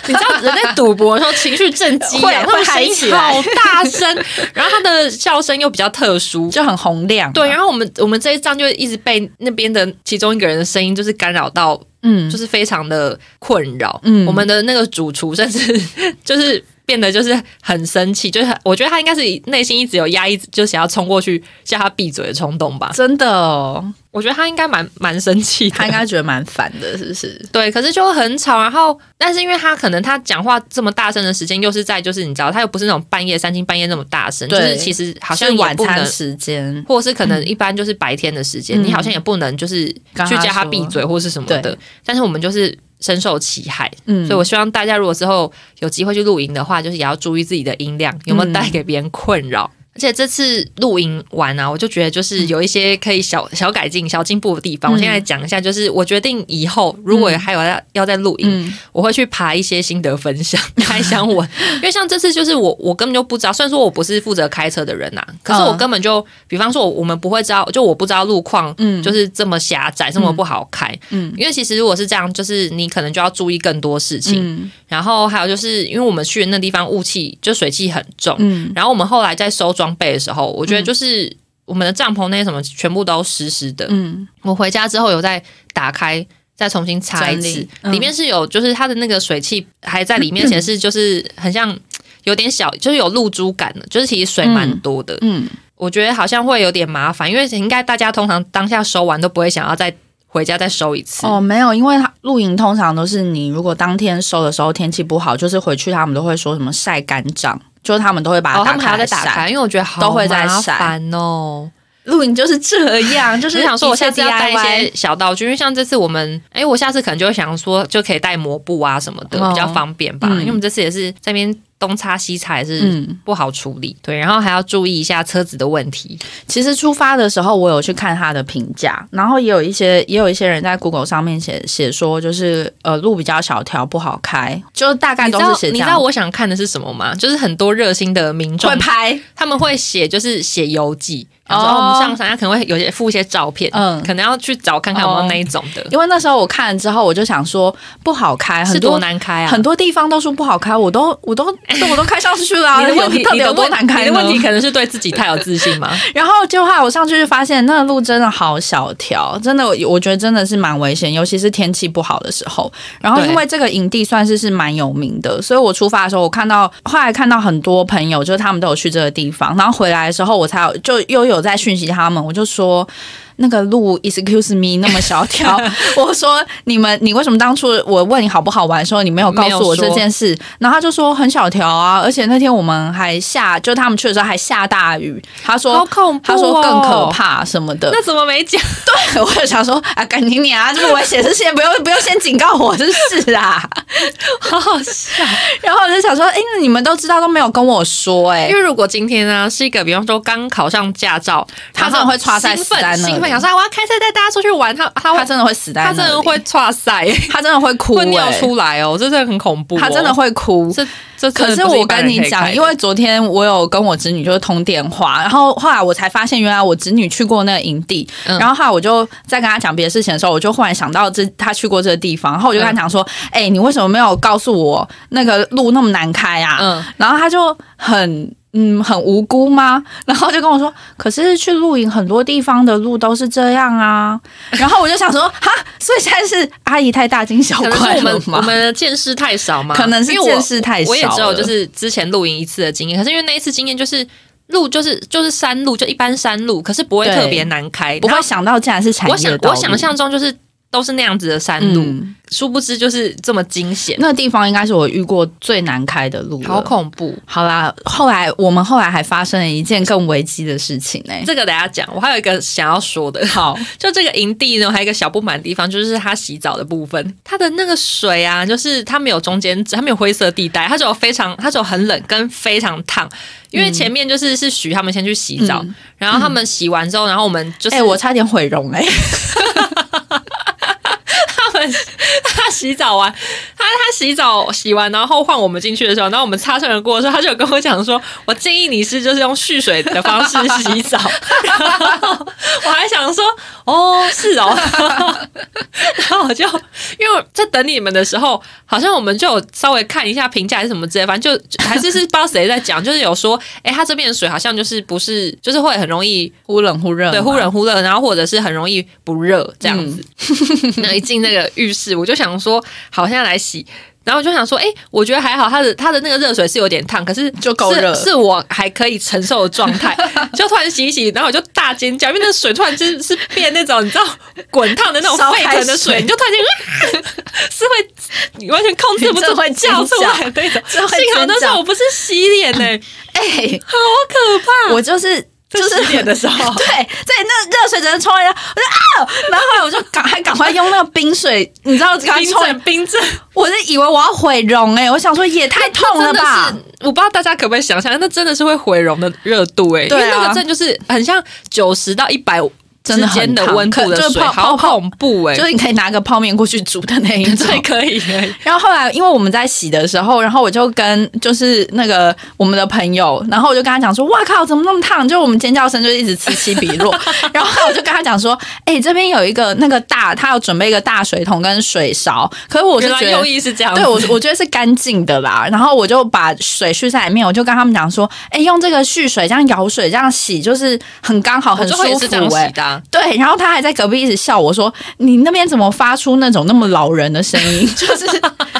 你知道人在赌博的时候情绪正激 (laughs) 会会嗨起来好大声，(laughs) 然后他的笑声又比较特殊。就很洪亮。对，然后我们我们这一仗就一直被那边的其中一个人的声音就是干扰到，嗯就是非常的困扰。嗯我们的那个主厨甚至就是变得就是很生气，就是我觉得他应该是内心一直有压抑，就想要冲过去叫他闭嘴的冲动吧。真的哦，我觉得他应该蛮蛮生气，他应该觉得蛮烦的，是不是？(laughs) 对，可是就很吵，然后但是因为他可能他讲话这么大声的时间，又是在就是你知道他又不是那种半夜三更半夜那么大声，就是其实好像晚餐。时间。或者是可能一般就是白天的时间，嗯你好像也不能就是去叫他闭嘴或是什么的。但是我们就是深受其害，嗯。所以我希望大家如果之后有机会去露营的话，就是也要注意自己的音量有没有带给别人困扰。而且这次露营完啊，我就觉得就是有一些可以小小改进、小进步的地方。嗯。我现在讲一下，就是我决定以后如果还有要要在露营，嗯。我会去爬一些心得分享、(laughs) 开箱文，因为像这次就是我我根本就不知道，虽然说我不是负责开车的人呐、可是我嗯根本就，比方说我我们不会知道，就我不知道路况嗯。就是这么狭窄，这么不好开。嗯。因为其实如果是这样，就是你可能就要注意更多事情。嗯。然后还有就是因为我们去的那地方雾气就水汽很重，嗯。然后我们后来在收装备的时候，我觉得就是我们的帐篷那些什么全部都湿湿的。嗯我回家之后有再打开。再重新擦一次，嗯里面是有，就是它的那个水汽还在里面，显示就是很像有点小，就是有露珠感的，就是其实水蛮多的。嗯，我觉得好像会有点麻烦，因为应该大家通常当下收完都不会想要再回家再收一次。哦，没有，因为它露营通常都是你如果当天收的时候天气不好，就是回去他们都会说什么晒干帐，就是他们都会把它哦，打他们还要。再打开，因为我觉得好都会在晒麻烦哦。露营就是这样，(laughs) 就是我想说，我下次要带一些小道具，因为像这次我们，哎、我下次可能就会想说，就可以带抹布啊什么的，哦比较方便吧。嗯因为我们这次也是在那边东擦西擦，也是嗯不好处理。对，然后还要注意一下车子的问题。其实出发的时候，我有去看他的评价，然后也有一些也有一些人在 Google 上面写写说，就是呃路比较小条，不好开，就大概都是写。你知道我想看的是什么吗？就是很多热心的民众会拍，他们会写，就是写游记，然后说、哦哦、我们上山，他可能会有些附一些照片，嗯可能要去找看看有没有那一种的，因为那时候我看了之后，我就想说不好开，是多很多难开啊！很多地方都说不好开，我都我都我都开上去了、啊，(laughs) 你的问题，有到底有多难开呢你的问题可能是对自己太有自信吗？(laughs) 然后就后来我上去就发现那个路真的好小条，真的我觉得真的是蛮危险，尤其是天气不好的时候。然后因为这个营地算是是蛮有名的，所以我出发的时候，我看到后来看到很多朋友，就是他们都有去这个地方，然后回来的时候，我才有就又有我在讯息他们，我就说。那个路，excuse me，那么小条，(laughs) 我说你们，你为什么当初我问你好不好玩的时候，你没有告诉我这件事？然后他就说很小条啊，而且那天我们还下，就他们去的时候还下大雨。他说好恐怖、哦，他说更可。怕什么的，那怎么没讲？(laughs) 对，我就想说啊，赶紧你啊，这么危险的事情不用不用先警告我，真是啊。(laughs) 好好笑。然后我就想说，哎、那你们都知道都没有跟我说、哎因，为如果今天呢是一个，比方说刚考上驾照，他真的会唰塞兴死在兴奋，想说啊我要开车带大家出去玩，他他会他真的会死在，他真的会 (laughs) 唰塞，他真的会哭、会尿哎出来哦，这真的很恐怖、哦。他真的会哭。这这真可是我跟你讲，因为昨天我有跟我侄女就是通电话，然后后来我才发现，原来我侄女去过那个营地，嗯然后后来我就在跟她讲别的事情的时候，我就忽然想到这她去过这个地方，然后我就跟她讲说，哎、你为什么没有告诉我那个路那么难开啊？嗯然后她就很。嗯，很无辜吗？(laughs) 然后就跟我说，可是去露营很多地方的路都是这样啊。(laughs) 然后我就想说，哈，所以现在是阿姨太大惊小怪了我们我？们的见识太少嘛，可能是见识太少我也只有就是之前露营一次的经验，可是因为那一次经验就是路就是就是山路，就一般山路，可是不会特别难开，不会想到竟然是产业我想我想象中就是都是那样子的山路，嗯。殊不知就是这么惊险，那个地方应该是我遇过最难开的路好恐怖。好啦，后来我们后来还发生了一件更危机的事情呢、这个等下讲，我还有一个想要说的。好，(laughs) 就这个营地呢，还有一个小不满的地方，就是它洗澡的部分，它的那个水啊，就是它没有中间值，它没有灰色地带，它只有非常，它只有很冷跟非常烫。因为前面就是是许他们先去洗澡，嗯。然后他们洗完之后，然后我们就是、哎、我差点毁容哎、他 (laughs) 他洗澡完，洗澡洗完，然后换我们进去的时候，然后我们擦身而过的时候，他就有跟我讲说，我建议你是就是用蓄水的方式洗澡。(laughs) 我还想说，哦，是哦。然后我就因为我在等你们的时候，好像我们就有稍微看一下评价还是什么之类，反正就还是是不知道谁在讲，就是有说，哎，他这边的水好像就是不是，就是会很容易忽冷忽热，对，忽冷。忽热，然后或者是很容易不热这样子。(laughs) 那一进那个浴室，我就想说，好，现在来洗。然后我就想说，哎、我觉得还好，它的它的那个热水是有点烫，可是就够热是是我还可以承受的状态。(laughs) 就突然洗一洗，然后我就大尖叫，因为那水突然间是变那种你知道滚烫的那种沸腾的水水，你就突然间、啊 (laughs) 是会你完全控制不住会叫出叫来的那种。幸好那时候我不是洗脸呢、(coughs) 哎、好可怕！我就是就是洗脸的时候，(laughs) 对，在那热水只能冲一下，我就啊，然后后来我就赶快赶快用那个冰水，你知道，赶快冰冲，镇冰镇。我是以为我要毁容哎、我想说也太痛了吧，，我不知道大家可不可以想象，那真的是会毁容的热度哎、对啊因为那个真的就是很像九十到一百之真的很间的温度的水，就是泡好恐怖哎、就是你可以拿个泡面过去煮的那一种。(laughs) 对，可以。(laughs) 然后后来，因为我们在洗的时候，然后我就跟就是那个我们的朋友，然后我就跟他讲说：“哇靠，怎么那么烫？”就我们尖叫声就一直此起彼落。(laughs) 然后我就跟他讲说：“哎、这边有一个那个大，他要准备一个大水桶跟水勺，可是我是觉得用意是这样，对我，我觉得是干净的啦。然后我就把水蓄在里面，我就跟他们讲说：“哎、用这个蓄水这样舀水这样洗，就是很刚好，很舒服、这的啊、对，然后他还在隔壁一直笑我说：“你那边怎么发出那种那么老人的声音？” (laughs) 就是，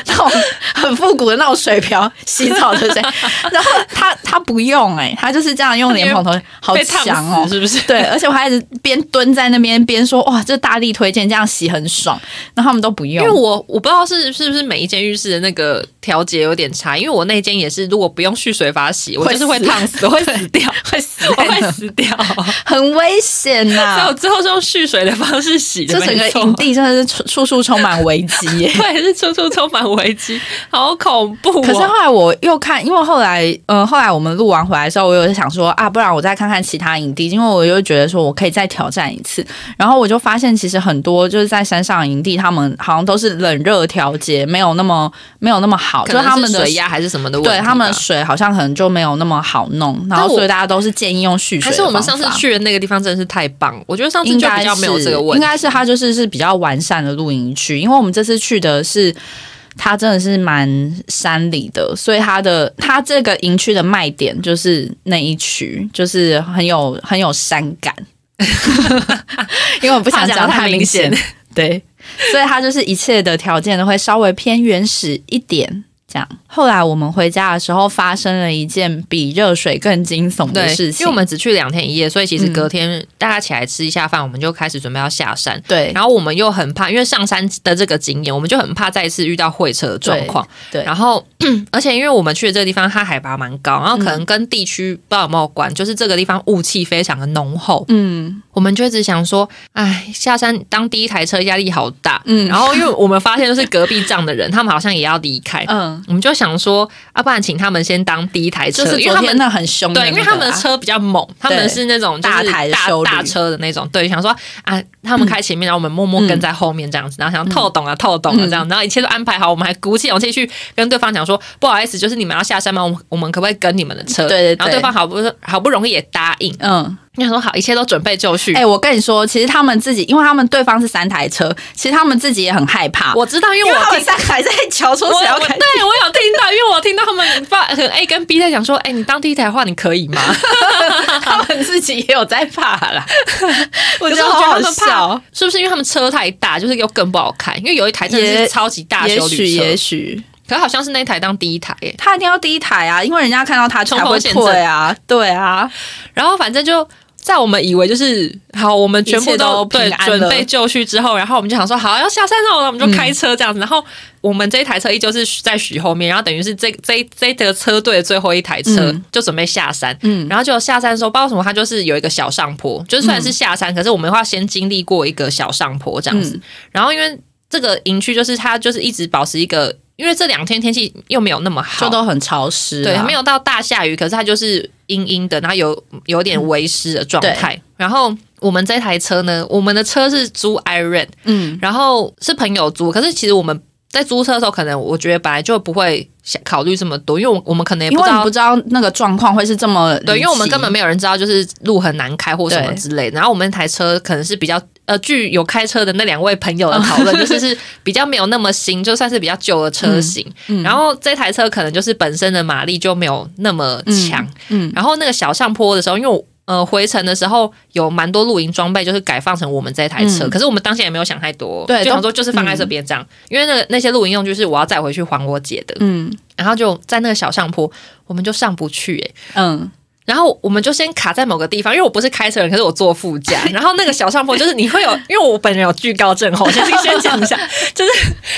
那种很复古的那种水瓢洗澡的声音，然后他他不用哎、他就是这样用莲蓬头，好强哦死，是不是？对，而且我还一直边蹲在那边边说哇，这大力推荐，这样洗很爽，然后他们都不用，因为我我不知道是是不是每一间浴室的那个调节有点差，因为我那间也是，如果不用蓄水法洗，我就是会烫死，会死掉，会死我会死掉。很危险呐、(laughs) 所以我最后是用蓄水的方式洗的，这整个营地真的是处处处充满危机耶。对是处处充满危机，(laughs) (laughs) 好恐怖、哦。可是后来我又看，因为后来，呃，后来我们录完回来的时候，我有想说啊，不然我再看看其他营地，因为我又觉得说我可以再挑战一次。然后我就发现，其实很多就是在山上营地，他们好像都是冷热调节，没有那么没有那么好，可能就他们的是水压还是什么的问题，对他们水好像可能就没有那么好弄，然后所以大家都是建议用蓄水还的是我们上次去的那个地方真的是太棒，我觉得上次应该就比较没有是这个问题。应该是它就是是比较完善的露营区，因为我们这次去的是。它真的是蛮山里的，所以它的它这个营区的卖点就是那一区，就是很有很有山感。(laughs) 因为我不想讲太明显，对，所以它就是一切的条件都会稍微偏原始一点。这样，后来我们回家的时候，发生了一件比热水更惊悚的，事情。因为我们只去两天一夜，所以其实嗯隔天大家起来吃一下饭，我们就开始准备要下山。对然后我们又很怕，因为上山的这个经验，我们就很怕再次遇到会车的状况。对，然后，(clears throat) 而且因为我们去的这个地方，它海拔蛮高，然后可能跟地区不知道有没有关，就是这个地方雾气非常的浓厚。嗯我们就一直想说，哎，下山当第一台车压力好大。嗯然后因为我们发现，就是隔壁站的人，他们好像也要离开，嗯，我们就想说，要、不然请他们先当第一台车，就是因为他们那很凶的对，那个啊，因为他们的车比较猛，他们是那种大台大大车的那种。对，想说啊，他们开前面，然后我们默默跟在后面这样子，然后想透懂啊，透懂啊这样，然后一切都安排好，我们还鼓起勇气去跟对方讲说，不好意思，就是你们要下山吗？我们我们可不可以跟你们的车？对对对。然后对方好不好不容易也答应，嗯，你想说好，一切都准备就绪。哎、我跟你说，其实他们自己，因为他们对方是三台车，其实他们自己也很害怕。我知道，因因为我听。三还在瞧说我谁要开对我有听到，因为我听到他们发很 A 跟 B 在讲说，哎、你当第一台的话，你可以吗？(laughs) 他们自己也有在怕啦。(laughs) 我觉得好笑，，是不是因为他们车太大，就是又更不好开？因为有一台真的是超级大也修旅车许也，许可好像是那一台当第一台耶。他一定要第一台啊，因为人家看到他才会退啊，对啊，然后反正就在我们以为就是好，我们全部都对准备就绪之后，然后我们就想说好要下山了，我们就开车这样子。然后我们这一台车依旧是在许后面，然后等于是这这这个车队的最后一台车、嗯就准备下山。嗯然后就下山的时候，不知道为什么它就是有一个小上坡，就是虽然是下山，可是我们要先经历过一个小上坡这样子。嗯然后因为这个营区就是它就是一直保持一个，因为这两天天气又没有那么好，就都很潮湿啊，对，没有到大下雨，可是它就是阴阴的，然后有有点微湿的状态。然后我们这台车呢，我们的车是租 iRent，嗯。然后是朋友租，可是其实我们在租车的时候，可能我觉得本来就不会想考虑这么多，因为我我们可能也不知道不。知道那个状况会是这么对，因为我们根本没有人知道，就是路很难开或什么之类。然后我们那台车可能是比较呃，据有开车的那两位朋友的讨论，(laughs) 就是是比较没有那么新，就算是比较旧的车型。嗯然后这台车可能就是本身的马力就没有那么强，嗯然后那个小上坡的时候，因为我呃回程的时候有蛮多露营装备，就是改放成我们这台车，嗯可是我们当下也没有想太多，对都就想说就是放在这边这样，因为那个那些露营用具是我要载回去还我姐的，嗯。然后就在那个小上坡，我们就上不去、欸，嗯，然后我们就先卡在某个地方，因为我不是开车人，可是我坐副驾。(laughs) 然后那个小上坡就是你会有，因为我本人有惧高症候，我先先讲一下，(laughs) 就是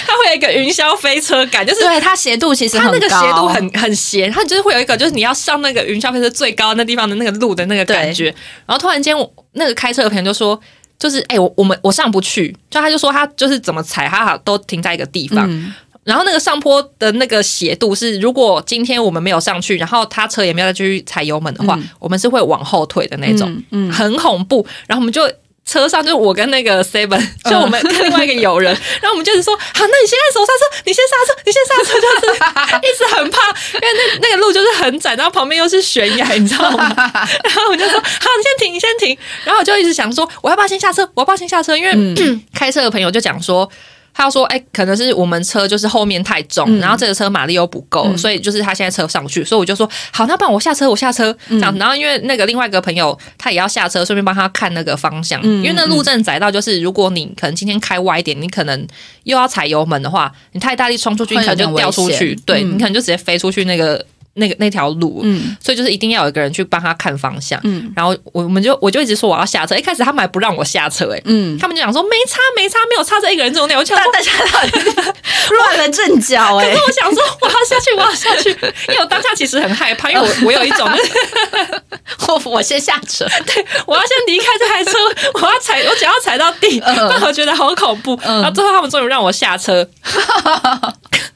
它会有一个云霄飞车感，就是对，它斜度其实它那个斜度很很斜，它就是会有一个就是你要上那个云霄飞车最高那地方的那个路的那个感觉。然后突然间我那个开车的朋友就说。就是哎、我我们我上不去，就他就说他就是怎么踩，他好都停在一个地方，嗯然后那个上坡的那个斜度是，如果今天我们没有上去，然后他车也没有再继续踩油门的话，嗯我们是会往后退的那种，嗯嗯很恐怖。然后我们就车上就我跟那个 Seven，就我们跟另外一个友人，(laughs) 然后我们就是说，好，那你现在手刹车，你先刹车，你先刹车，就是一直很怕，因为那那个路就是很窄，然后旁边又是悬崖，你知道吗？(laughs) 然后我就说，好，你先停，你先停。然后我就一直想说，我要不要先下车？我要不要先下车？因为、嗯 (clears throat) 开车的朋友就讲说。他说：“哎、可能是我们车就是后面太重，嗯然后这个车马力又不够，嗯所以就是他现在车上不去。”所以我就说：“好，那不然我下车，我下车。”这样，然后因为那个另外一个朋友他也要下车，顺便帮他看那个方向，嗯因为那路正窄到就是如果你可能今天开歪一点，你可能又要踩油门的话，你太大力冲出去，你可能就掉出去，对、嗯你可能就直接飞出去那个那个那条路。嗯。所以就是一定要有一个人去帮他看方向，嗯。然后我们就我就一直说我要下车，一开始他们还不让我下车、欸，嗯，他们就讲说没差没差，没有差这一个人这种鸟，我想大家乱了阵脚哎、(laughs) 我想说我要下去，我要下去，(laughs) 因为我当下其实很害怕，因为我我有一种就 (laughs) 是我我先下车，对我要先离开这台车，我要踩，我脚要踩到地，嗯。不然我觉得好恐怖。嗯。然后最后他们终于让我下车，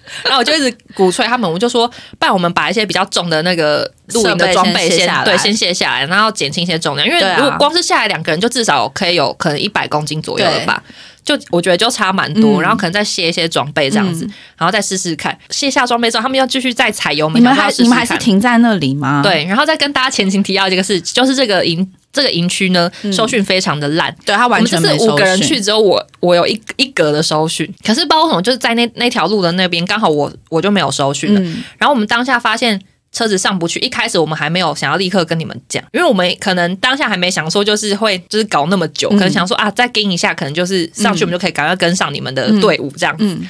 (laughs) 然后我就一直鼓吹他们，我就说，不然我们把一些比较重的那个露营的装备先先卸下来对先卸下来，然后减轻一些重量，因为如果光是下来两个人，就至少可以有可能一百公斤左右了吧。就我觉得就差蛮多，嗯然后可能再卸一些装备这样子，嗯然后再试试看。卸下装备之后，他们要继续再踩油门，你们还然后要试试你们还是停在那里吗？，对，然后再跟大家前情提要这个事，就是这个营这个营区呢，收讯非常的烂。对他完全没这次五个人去，只有我我有一一格的收讯，可是不知道为什么，就是在那那条路的那边，刚好我我就没有收讯了。嗯然后我们当下发现车子上不去，一开始我们还没有想要立刻跟你们讲，因为我们可能当下还没想说就是会就是搞那么久，嗯可能想说啊再跟一下，可能就是上去我们就可以赶快跟上你们的嗯队伍这样。嗯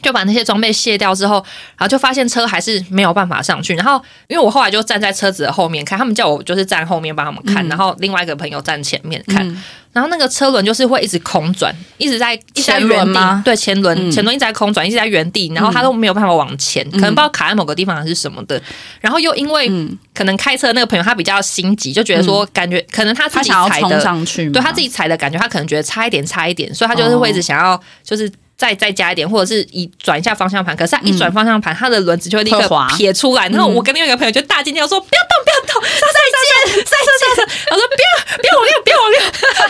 就把那些装备卸掉之后，然后就发现车还是没有办法上去。然后因为我后来就站在车子的后面看，他们叫我就是站后面帮他们看，嗯。然后另外一个朋友站前面看。嗯。然后那个车轮就是会一直空转，一直在一直在前轮原地吗，对，前轮、嗯。前轮一直在空转，一直在原地，然后它都没有办法往前，可能不知道卡在某个地方还是什么的。然后又因为嗯，可能开车的那个朋友他比较心急，就觉得说感觉、可能他自己踩的，上去，对他自己踩的感觉，他可能觉得差一点，差一点，所以他就是会一直想要就是。再再加一点，或者是一转一下方向盘，可是他一转方向盘，他的轮子就会立刻滑撇出来。然后我跟另外一个朋友就大尖叫说：“不要动，不要动，再见，再见！”他说：“不要，不要往右，不要往右。”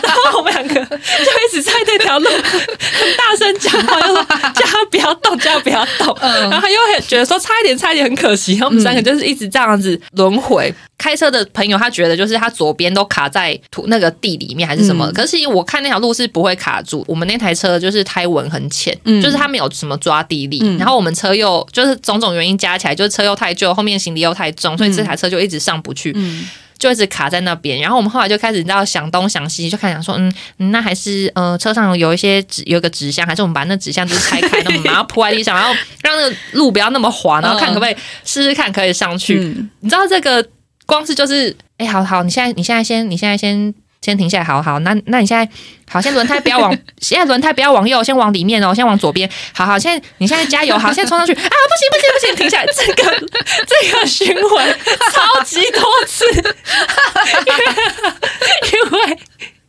然后我们两个就一直在那条路很大声讲话，就说叫他不要动，叫他不要动。然后他又很觉得说差一点，差一点很可惜。然后我们三个就是一直这样子轮回。开车的朋友他觉得就是他左边都卡在土那个地里面还是什么，嗯可是我看那条路是不会卡住。我们那台车就是胎纹很浅，嗯就是它没有什么抓地力。嗯然后我们车又就是种种原因加起来，就是车又太旧，后面行李又太重，所以这台车就一直上不去。嗯就一直卡在那边。然后我们后来就开始你知道想东想西，就开始想说，嗯，嗯那还是呃车上有一些纸有一个纸箱，还是我们把那纸箱就是拆开，那我们把它铺在地上，然后让那个路不要那么滑，然后看可不可以试试看可以上去。嗯你知道这个光是就是，哎、好好，你现在你现在先你现在先。先停下来，好好，那那你现在好，现在轮胎不要往，现在轮胎不要往右，先往里面哦，先往左边。好好，现在你现在加油，好，现在冲上去啊！不行不行不行，停下来，这个 (laughs) 这个循环超级多次，因为 (laughs) 因为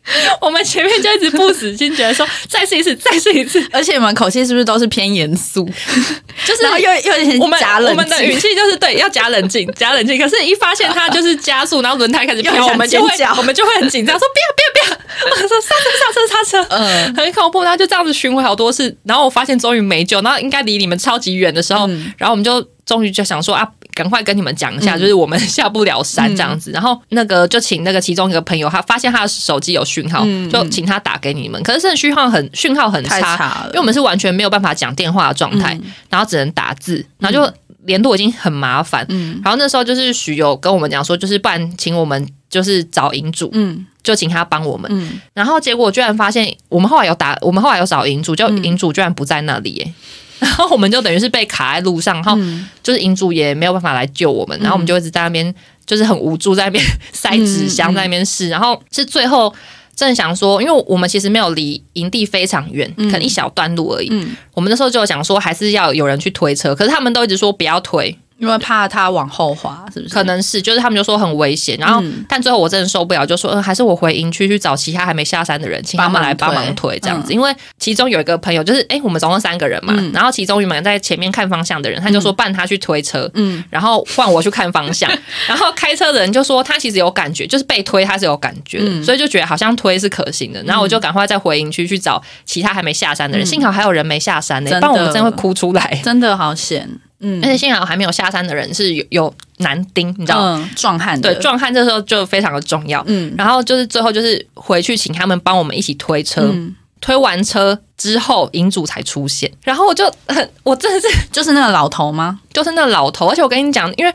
(laughs) 我们前面就一直不死心，觉得说再试一次，再试一次，而且你们口气是不是都是偏严肃？(laughs) 就是然后又又有点我们假冷我们的语，气就是对，要假冷静，假冷静。可是，一发现他就是加速，然后轮胎开始飘，我们就会我们就会很紧张，说不要不要不要！我说刹车刹车刹车，嗯很恐怖。然后就这样子巡回好多次，然后我发现终于没救，然后应该离你们超级远的时候，嗯然后我们就终于就想说啊，赶快跟你们讲一下，嗯。就是我们下不了山这样子。然后那个就请那个其中一个朋友，他发现他的手机有讯号，嗯就请他打给你们。可是这讯号很讯号很差，差因为我们是完全没有办法讲电话的状态，嗯。然后只能打字，然后就联络已经很麻烦。嗯。然后那时候就是许有跟我们讲说，就是不然请我们就是找银主，嗯就请他帮我们。嗯，然后结果居然发现，我们后来有打，我们后来有找银主，就嗯。营主居然不在那里耶。(laughs) 然后我们就等于是被卡在路上，然后嗯。就是银主也没有办法来救我们，然后我们就一直在那边就是很无助，在那边塞纸箱，嗯在那边试，然后是最后真的想说，因为我们其实没有离营地非常远，可能一小段路而已。嗯。我们那时候就想说，还是要有人去推车，可是他们都一直说不要推，因为怕他往后滑，是不是？可能是就是他们就说很危险，然后、嗯。但最后我真的受不了，就说嗯，还是我回营区去找其他还没下山的人，请他们来帮帮忙忙推推这样子。因为其中有一个朋友就是哎、诶我们总共三个人嘛，嗯。然后其中一个在前面看方向的人，他就说伴他去推车，嗯。然后换我去看方向，(laughs) 然后开车的人就说他其实有感觉，就是被推他是有感觉的，嗯。所以就觉得好像推是可行的。然后我就赶快再回营区去找其他还没下山的人，嗯。幸好还有人没下山呢、不然我们真的会哭出来。真的好险，嗯。而且幸好还没有下山的人是有有男丁，你知道？壮汉的。对，壮汉这时候就非常的重要。嗯。然后就是最后就是回去请他们帮我们一起推车，嗯。推完车之后，银主才出现，然后我就很，我真的是就是那个老头吗？就是那个老头，而且我跟你讲，因为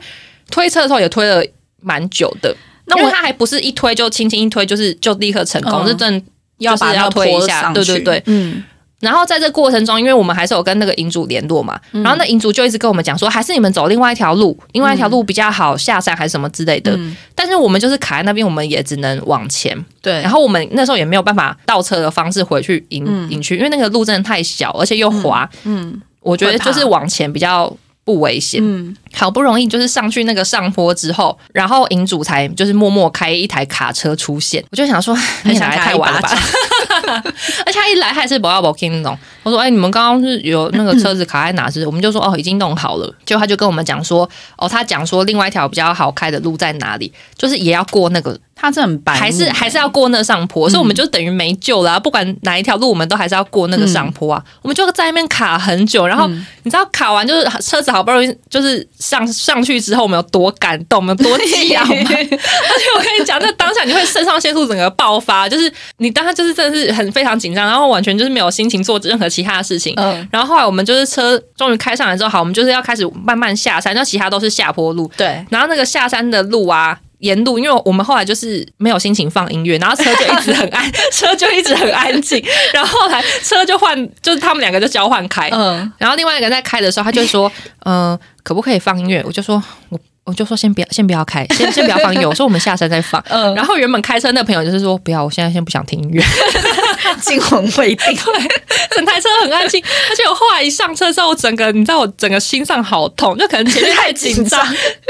推车的时候也推了蛮久的，那我他还不是一推就轻轻一推，就是就立刻成功，嗯。是真的就是要要把要推一下。对对对。嗯，然后在这过程中，因为我们还是有跟那个银主联络嘛，然后那银主就一直跟我们讲说，还是你们走另外一条路，另外一条路比较好下山还是什么之类的。嗯。但是我们就是卡在那边，我们也只能往前。对，然后我们那时候也没有办法倒车的方式回去营营区，因为那个路真的太小，而且又滑。嗯。我觉得就是往前比较不危险。嗯，好不容易就是上去那个上坡之后，然后营主才就是默默开一台卡车出现，我就想说，很想你来太晚了吧？(laughs) 而且他一来他还是不要不听那种。我说，哎、你们刚刚是有那个车子卡在哪？是？我们就说，哦，已经弄好了。结果他就跟我们讲说，哦，他讲说另外一条比较好开的路在哪里，就是也要过那个，他这很白目，还是还是要过那上坡，所以我们就等于没救了、啊。不管哪一条路，我们都还是要过那个上坡啊。我们就在那边卡很久，然后你知道卡完就是车子好不容易就是上上去之后，我们有多感动，我们有多激昂吗？(laughs) 而且我跟你讲，那当下你会肾上腺素整个爆发，就是你当下就是真的是很非常紧张，然后完全就是没有心情做任何其他的事情。嗯然后后来我们就是车终于开上来之后，好，我们就是要开始慢慢下山，然后其他都是下坡路，对，然后那个下山的路啊。沿路，因为我们后来就是没有心情放音乐，然后车就一直很安，(laughs) 车就一直很安静。然后后来车就换，就是他们两个就交换开。嗯，然后另外一个人在开的时候，他就说：“嗯、可不可以放音乐？”我就说：“我我就说先不要，先不要开，先 (laughs) 先不要放音乐。”我说：“我们下山再放。”嗯然后原本开车那朋友就是说：“不要，我现在先不想听音乐。(laughs) ”惊魂未定，(laughs) 对整台车很安静，而且我后来一上车之后，我整个你知道我整个心脏好痛，就可能前面太紧张，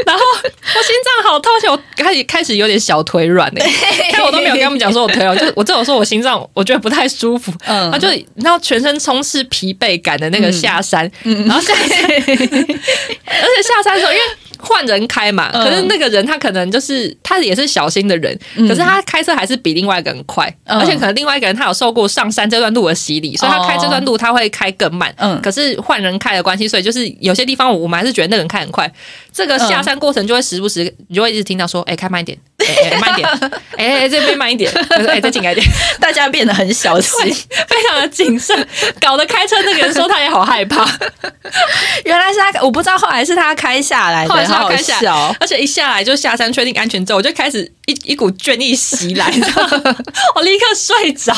然后我心脏好痛，而且我开始开始有点小腿软哎、但我都没有跟他们讲说我腿软，就我只有说我心脏我觉得不太舒服，嗯然后就然后全身充斥疲惫感的那个下山，然后下山，而且下山的时候因为。换人开嘛，嗯。可是那个人他可能就是他也是小心的人，可是他开车还是比另外一个人快，嗯。而且可能另外一个人他有受过上山这段路的洗礼，所以他开这段路他会开更慢。嗯。可是换人开的关系，所以就是有些地方我们还是觉得那个人开很快。这个下山过程就会时不时你就会一直听到说：“哎、开慢一点，哎、哎慢一点，(laughs) 哎、哎这边慢一点，哎、再进来一点。”大家变得很小心。非常的谨慎，搞得开车那个人说他也好害怕，(laughs) 原来是他，我不知道后来是他开下来的，后来是他开下而且一下来就下山确定安全之后，我就开始一一股倦意袭来，(laughs) 我立刻睡着，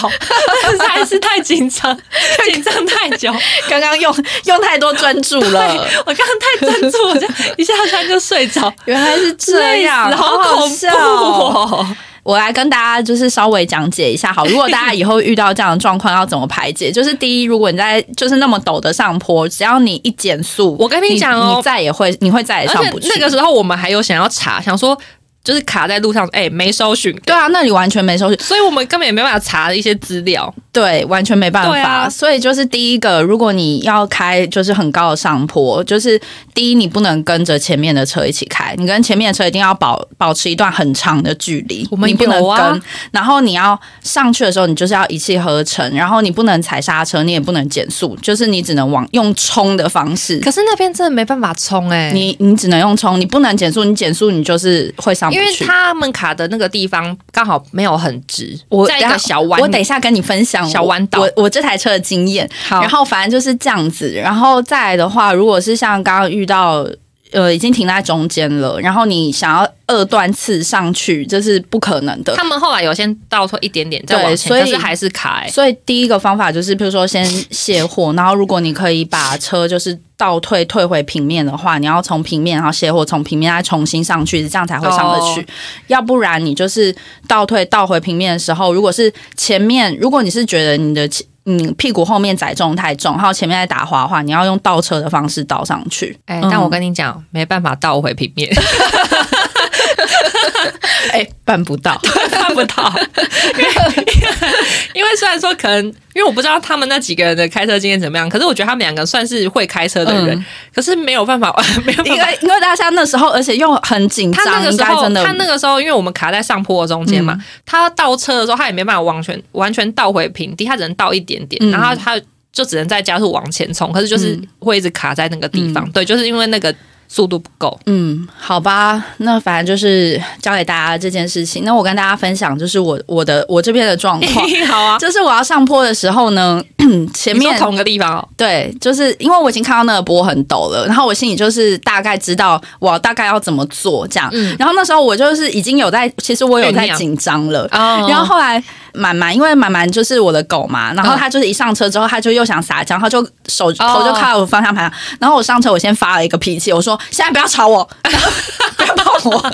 实在是太紧张，紧张太久，刚刚用用太多专注了，我刚刚太专注，我就一下山就睡着，原来是这样，好好恐怖笑哦！(laughs) 我来跟大家就是稍微讲解一下，好，如果大家以后遇到这样的状况，要怎么排解？就是第一，如果你在就是那么陡的上坡，只要你一减速，我跟你讲哦你再也会你会再也上不去。那个时候我们还有想要查，想说就是卡在路上，哎、没搜寻，对啊，那里完全没收寻，所以我们根本也没办法查一些资料。对，完全没办法。啊所以就是第一个，如果你要开就是很高的上坡，就是第一你不能跟着前面的车一起开，你跟前面的车一定要保保持一段很长的距离，我们你不能跟。然后你要上去的时候，你就是要一气呵成，然后你不能踩刹车，你也不能减速，就是你只能往用冲的方式。可是那边真的没办法冲哎、你你只能用冲，你不能减速，你减速你就是会上不因为。他们卡的那个地方刚好没有很直，在一我等下个小弯，我等一下跟你分享小弯道我我我这台车的经验。好然后反正就是这样子，然后再来的话，如果是像刚刚遇到。呃，已经停在中间了，然后你想要二段刺上去，这是不可能的。他们后来有先倒退一点点再往前，对所以可是还是卡、欸。所以第一个方法就是，比如说先卸货，然后如果你可以把车就是倒退退回平面的话，你要从平面然后卸货，从平面再重新上去，这样才会上得去。哦要不然你就是倒退倒回平面的时候，如果是前面，如果你是觉得你的前你屁股后面载重太重，还有前面在打滑的话，你要用倒车的方式倒上去。哎、嗯但我跟你讲，没办法倒回平面，(laughs) (laughs) 哎、办不到。(laughs) 办不到。(laughs) 因为因为虽然说可能，因为我不知道他们那几个人的开车经验怎么样，可是我觉得他们两个算是会开车的人，嗯可是没有办法，没有办法。因为因为大家那时候，而且又很紧张，他那个时候，他那个时候，因为我们卡在上坡的中间嘛，他倒车的时候，他也没办法完全完全倒回平地，他只能倒一点点，嗯然后他就只能再加速往前冲，可是就是会一直卡在那个地方。对，就是因为那个速度不够。嗯，好吧，那反正就是教给大家这件事情。那我跟大家分享，就是我我的我这边的状况，(laughs) 好啊，就是我要上坡的时候呢，(coughs) 前面同个地方哦，对，就是因为我已经看到那个坡很陡了，然后我心里就是大概知道我大概要怎么做这样。嗯然后那时候我就是已经有在，其实我有在紧张了。哦然后后来满满，因为满满就是我的狗嘛，然后嗯它就是一上车之后，它就又想撒娇，它就手哦。头就靠在我方向盘上，然后我上车，我先发了一个脾气，我说现在不要吵我，(laughs) (laughs) 不要碰我。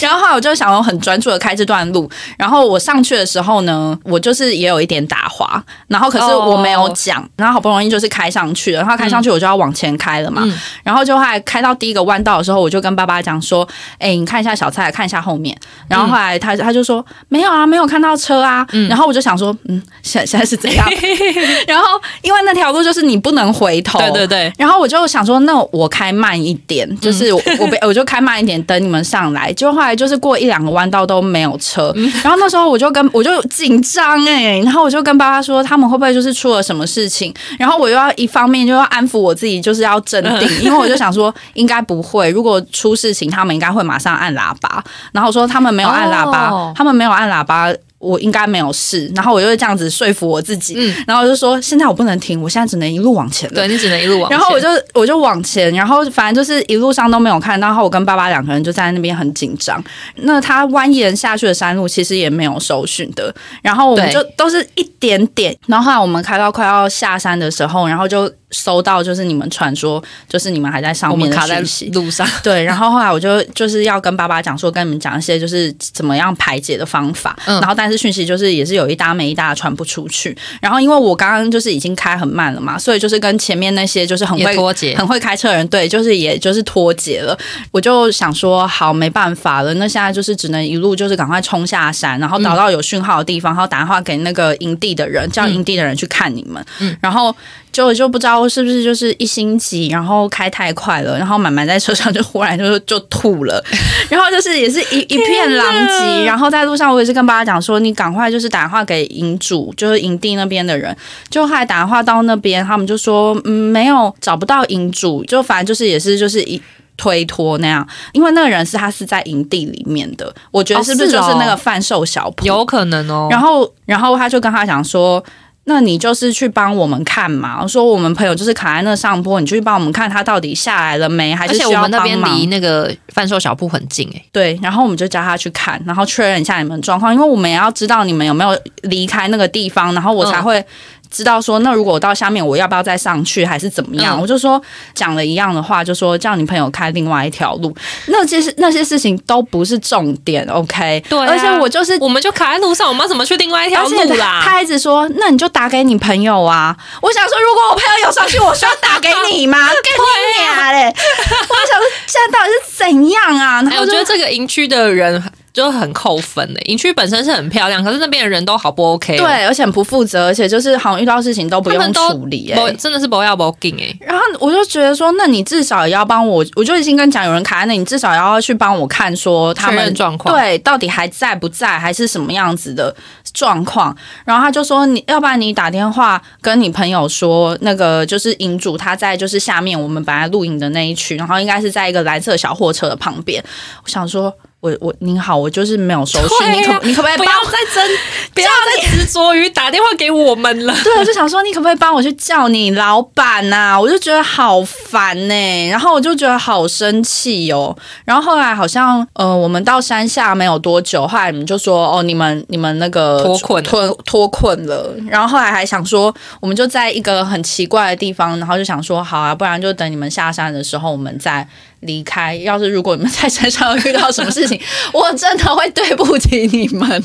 然后后来我就想我很专注的开这段路，然后我上去的时候呢，我就是也有一点打滑，然后可是我没有讲，然后好不容易就是开上去了，然后开上去我就要往前开了嘛，嗯。然后就后来开到第一个弯道的时候，我就跟爸爸讲说：“哎、你看一下小蔡，看一下后面。”然后后来他他就说：“没有啊，没有看到车啊。然后我就想说：“嗯，现现在是怎样？” (laughs) 然后因为那条路就是你不能回头，对对对，然后我就想说，那我开慢一点，就是我我被 (laughs) 我就开慢一点，等你们上来。就后来就是过一两个弯道都没有车，然后那时候我就跟我就紧张哎，然后我就跟爸爸说，他们会不会就是出了什么事情？然后我又要一方面就要安抚我自己，就是要镇定，因为我就想说应该不会，如果出事情，他们应该会马上按喇叭。然后我说他们没有按喇叭，哦他们没有按喇叭。我应该没有事，然后我就会这样子说服我自己，嗯然后我就说现在我不能停，我现在只能一路往前了。对你只能一路往前。然后我就我就往前，然后反正就是一路上都没有看到，然后我跟爸爸两个人就在那边很紧张。那他蜿蜒下去的山路其实也没有搜寻的，然后我们就都是一点点。然后后来我们开到快要下山的时候，然后就收到就是你们传说，就是你们还在上面的我们卡在。路上，(laughs) 对，然后后来我就就是要跟爸爸讲说，跟你们讲一些就是怎么样排解的方法，嗯然后但是讯息就是也是有一搭没一搭的传不出去。然后因为我刚刚就是已经开很慢了嘛，所以就是跟前面那些就是很会脱节很会开车的人，对，就是也就是脱节了。我就想说，好，没办法了，那现在就是只能一路就是赶快冲下山，然后嗯找到有讯号的地方，然后打电话给那个营地的人，叫营地的人去看你们。嗯然后就就不知道是不是就是一心急，然后开太快了，然后满满在车上就忽然就就吐了，(laughs) 然后就是也是一一片狼藉。然后在路上我也是跟爸爸讲说，你赶快就是打电话给营主，就是营地那边的人。就后来打电话到那边，他们就说嗯没有找不到营主，就反正就是也是就是一。推脱那样，因为那个人是他是在营地里面的，我觉得哦是不是就是那个贩售小铺？有可能哦。然后，然后他就跟他讲说。那你就是去帮我们看嘛，说我们朋友就是卡在那上坡，你就去帮我们看他到底下来了没，还是需要我们那边离那个贩售小铺很近哎、对，然后我们就叫他去看，然后确认一下你们的状况，因为我们也要知道你们有没有离开那个地方，然后我才嗯会知道说，那如果我到下面，我要不要再上去，还是怎么样？嗯我就说讲了一样的话，就说叫你朋友开另外一条路，那些是那些事情都不是重点，OK？对啊而且我就是我们就卡在路上，我们要怎么去另外一条路啦？他一直说，那你就打给你朋友啊。我想说，如果我朋友有上去，我需要打给你吗？(laughs) 跟你俩嘞！我想说，现在到底是怎样啊？我觉得这个营区的人就很扣分诶、营区本身是很漂亮，可是那边的人都好不 OK 哦、对，而且很不负责，而且就是好像遇到事情都不用处理、不欸。真的是不要不进哎。然后我就觉得说，那你至少也要帮我，我就已经跟讲有人卡在那，你至少要去帮我看说他确们认状况对到底还在不在，还是什么样子的状况。然后他就说，你要不然你打电话跟你朋友说，那个就是营主他在就是下面我们本来露营的那一区，然后应该是在一个蓝色小货车的旁边。我想说。我我您好，我就是没有手续，对啊你可你可不可以不要再争，(laughs) 不要再执着于打电话给我们了。(laughs) 对，我就想说，你可不可以帮我去叫你老板呐、我就觉得好烦呢、然后我就觉得好生气哦。然后后来好像呃，我们到山下没有多久，后来你们就说哦，你们你们那个脱困脱脱困了。然后后来还想说，我们就在一个很奇怪的地方，然后就想说，好啊，不然就等你们下山的时候，我们再离开。要是如果你们在山上遇到什么事情，(laughs) 我真的会对不起你们。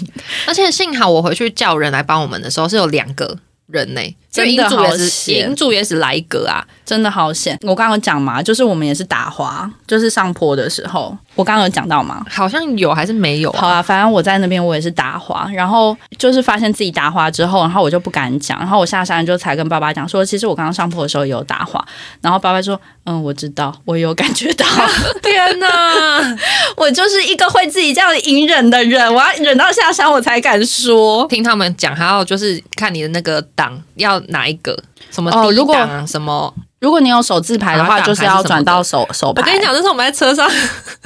而且幸好我回去叫人来帮我们的时候是有两个人呢、就真的营主也好是险营主也是来一个啊，真的好险！我刚刚有讲嘛，就是我们也是打滑，就是上坡的时候，我刚刚有讲到嘛。好像有还是没有啊？好啊，反正我在那边我也是打滑，然后就是发现自己打滑之后，然后我就不敢讲，然后我下山就才跟爸爸讲说，其实我刚刚上坡的时候也有打滑，然后爸爸说，嗯，我知道，我有感觉到，(laughs) 天哪！(laughs) 我就是一个会自己这样隐忍的人，我要忍到下山我才敢说。听他们讲，还要就是看你的那个档要哪一个，什么哦如果档啊，什么如果你有手自牌的话，档就是要转到手手排。我跟你讲，那时候我们在车上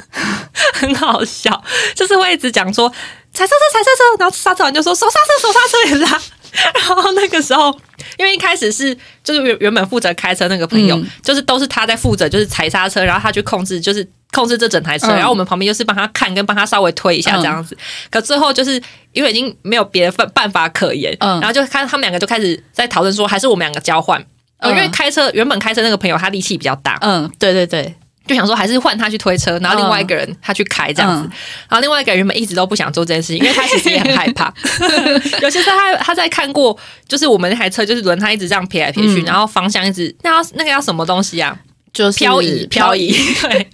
(laughs) 很好笑，就是会一直讲说踩刹车踩刹车，然后刹车完就说手刹车手刹车也刹。(laughs) 然后那个时候，因为一开始是就是原原本负责开车那个朋友，嗯。就是都是他在负责，就是踩刹车，然后他去控制，就是控制这整台车，嗯。然后我们旁边就是帮他看跟帮他稍微推一下这样子。可最后就是因为已经没有别的办办法可言，嗯。然后就看他们两个就开始在讨论说，还是我们两个交换。因为开车原本开车那个朋友他力气比较大，嗯，对对对，就想说还是换他去推车，然后另外一个人他去开这样子，嗯。然后另外一个人原本一直都不想做这件事情，因为他其实也很害怕，尤其是他他在看过，就是我们那台车就是轮胎一直这样撇来撇去，嗯。然后方向一直那要那个要什么东西啊？就是漂移漂移。(laughs) 对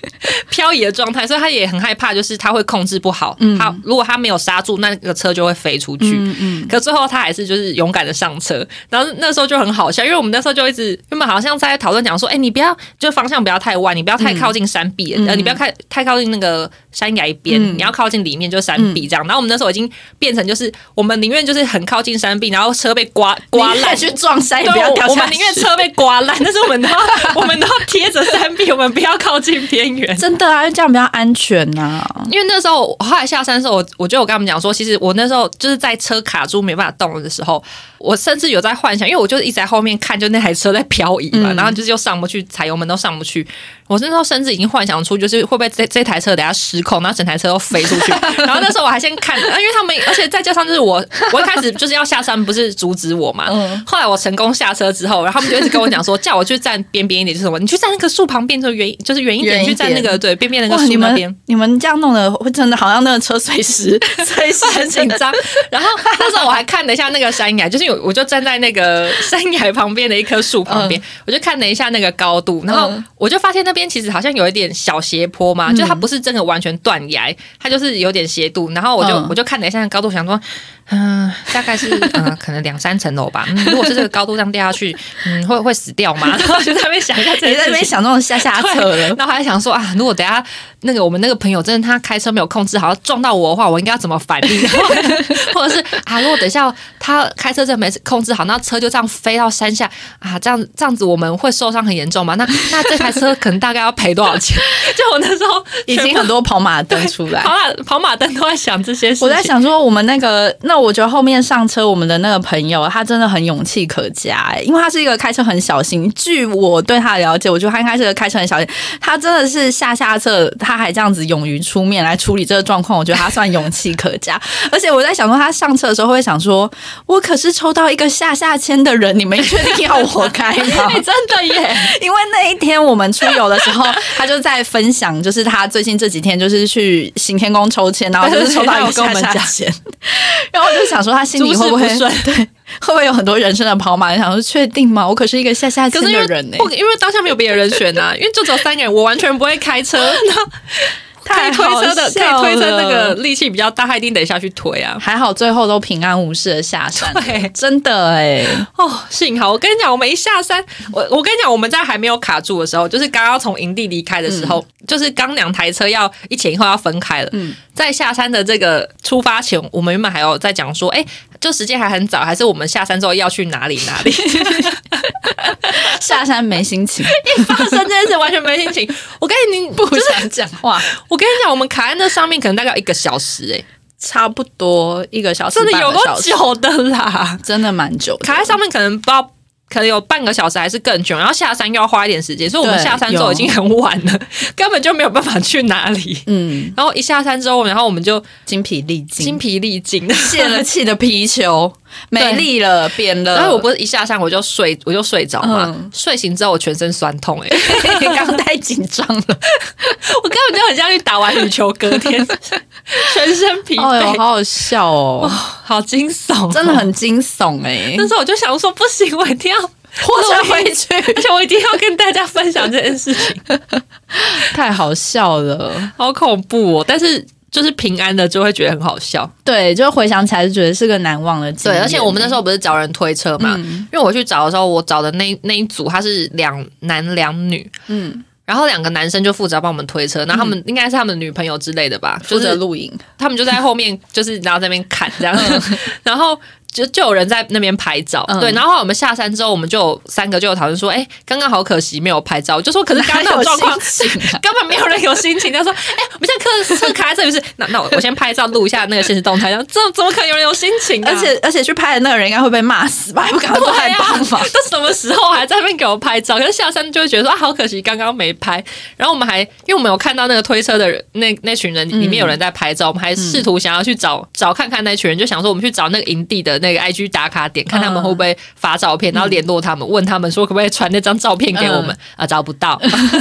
漂移的状态，所以他也很害怕，就是他会控制不好，嗯他如果他没有刹住，那个车就会飞出去。嗯嗯，可最后他还是就是勇敢的上车，然后那时候就很好笑，因为我们那时候就一直原本好像在讨论讲说，哎、你不要就方向不要太弯，你不要太靠近山壁，嗯呃，你不要太太靠近那个山崖边，嗯你要靠近里面就是山壁这样。然后我们那时候已经变成就是我们宁愿就是很靠近山壁，然后车被刮刮烂。去撞山不要掉下去。我我们宁愿车被刮烂，但是我们都 (laughs) 我们都要贴着山壁，我们不要靠近边缘。真的啊，因为这样比较安全呐、因为那时候我后来下山的时候，我我就有跟他们讲说，其实我那时候就是在车卡住没办法动的时候，我甚至有在幻想，因为我就一直在后面看，就那台车在漂移嘛，嗯然后就是又上不去，踩油门都上不去。我那时候甚至已经幻想出，就是会不会这这台车等下失控，然后整台车都飞出去。(laughs) 然后那时候我还先看，呃因为他们，而且再加上就是我，我一开始就是要下山，不是阻止我嘛。嗯后来我成功下车之后，然后他们就一直跟我讲说，叫我去站边边一点，就是什么，你去站那个树旁边，就远就是远一点，去站那个对边边那个树那边们。你们这样弄的，会真的好像那个车随时 (laughs) 随时很紧张。然后那时候我还看了一下那个山崖，就是有我就站在那个山崖旁边的一棵树旁边，我就看了一下那个高度，然后嗯我就发现那边其实好像有一点小斜坡嘛，就它不是真的完全断崖，它就是有点斜度。然后我就、嗯我就看了一下那高度，想说。嗯，大概是嗯，(laughs) 可能两三层楼吧。嗯，如果是这个高度这样掉下去，嗯，会会死掉吗？然 (laughs) 后就在那边想一下这你在那。边想那种下下策了。那我还想说啊，如果等下那个我们那个朋友真的他开车没有控制好撞到我的话，我应该要怎么反应？(laughs) 或者是啊，如果等一下他开车真的没控制好，那车就这样飞到山下啊，这样这样子我们会受伤很严重吗？那那这台车可能大概要赔多少钱？(laughs) 就我那时候已经很多跑马灯出来 (laughs) 跑。马跑马灯都在想这些事情。我在想说，我们那个，那我觉得后面上车我们的那个朋友，他真的很勇气可嘉、欸，因为他是一个开车很小心。据我对他的了解，我觉得他应该是个开车很小心。他真的是下下策，他还这样子勇于出面来处理这个状况，我觉得他算勇气可嘉。而且我在想说，他上车的时候会想说：“我可是抽到一个下下签的人，你们确定要我开吗？”哎 (laughs) 真的耶，因为那一天我们出游的时候，他就在分享，就是他最近这几天就是去行天宫抽签，然后就是抽到一个下下签，然后我就想说他心里会不会不顺 (laughs) 对会不会有很多人生的跑马？想说确定吗？我可是一个下下签可是因为的人呢、不，因为当下没有别的人选呐、(laughs) 因为就只有三个人，我完全不会开车，那 (laughs) 可以推车的，可以太推车那个力气比较大，他一定得下去推啊。还好最后都平安无事的下山，(laughs) 对真的哎、哦，幸好我跟你讲，我们一下山，我我跟你讲，我们在还没有卡住的时候，就是刚刚从营地离开的时候，就是刚两台车要一前一后要分开了。嗯在下山的这个出发前，我们原本还有在讲说，哎、就时间还很早，还是我们下山之后要去哪里哪里？(laughs) (laughs) 下山没心情，一发生这件事完全没心情。(laughs) 我跟你，不就是想讲话，我跟你讲，我们卡在那上面可能大概一个小时、哎，差不多一个小时，真的有够半个小时，久的啦。真的蛮久的，卡在上面可能不知道。可能有半个小时还是更久，然后下山又要花一点时间，所以我们下山之后已经很晚了，(laughs) 根本就没有办法去哪里。嗯，然后一下山之后，然后我们就精疲力尽，精疲力尽。泄了 (laughs) 气的皮球，没力了，扁了。然后我不是一下山我就睡，我就睡着嘛。嗯。睡醒之后我全身酸痛、欸，你 (laughs) 刚刚太紧张了，我根本就很像去打完羽球，隔天。(laughs) 全身疲惫，好好笑哦，好惊悚哦、真的很惊悚哎、那时候我就想说，不行，我一定要活着回去，(laughs) 而且我一定要跟大家分享这件事情，太好笑了。好恐怖哦！但是就是平安的就会觉得很好笑。对，就回想起来就觉得是个难忘的经对，而且我们那时候不是找人推车嘛，嗯。因为我去找的时候，我找的那那一组他是两男两女，嗯，然后两个男生就负责帮我们推车，然后他们应该是他们的女朋友之类的吧，负责录影，他们就在后面，就是然后在那边砍这样，(laughs) 然后就就有人在那边拍照，嗯对。然后我们下山之后，我们就有三个就有讨论说，哎、刚刚好可惜没有拍照。就说，可是刚刚那种状况，啊 (laughs) 根本没有人有心情。他说，哎、我们现在客车卡在这里是，那那我我先拍照录一下那个现实动态，然后这怎么可能有人有心情、啊？而且而且去拍的那个人应该会被骂死吧？还不赶快对过来啊，帮忙？这什么时候还在那边给我拍照？可是下山就会觉得说啊，好可惜，刚刚没拍。然后我们还因为我们有看到那个推车的人，那那群人里面有人在拍照，我们还试图想要去找找看看那群人，就想说我们去找那个营地的那个 IG 打卡点，看他们会不会发照片，然后联络他们，问他们说可不可以传那张照片给我们、啊，找不到。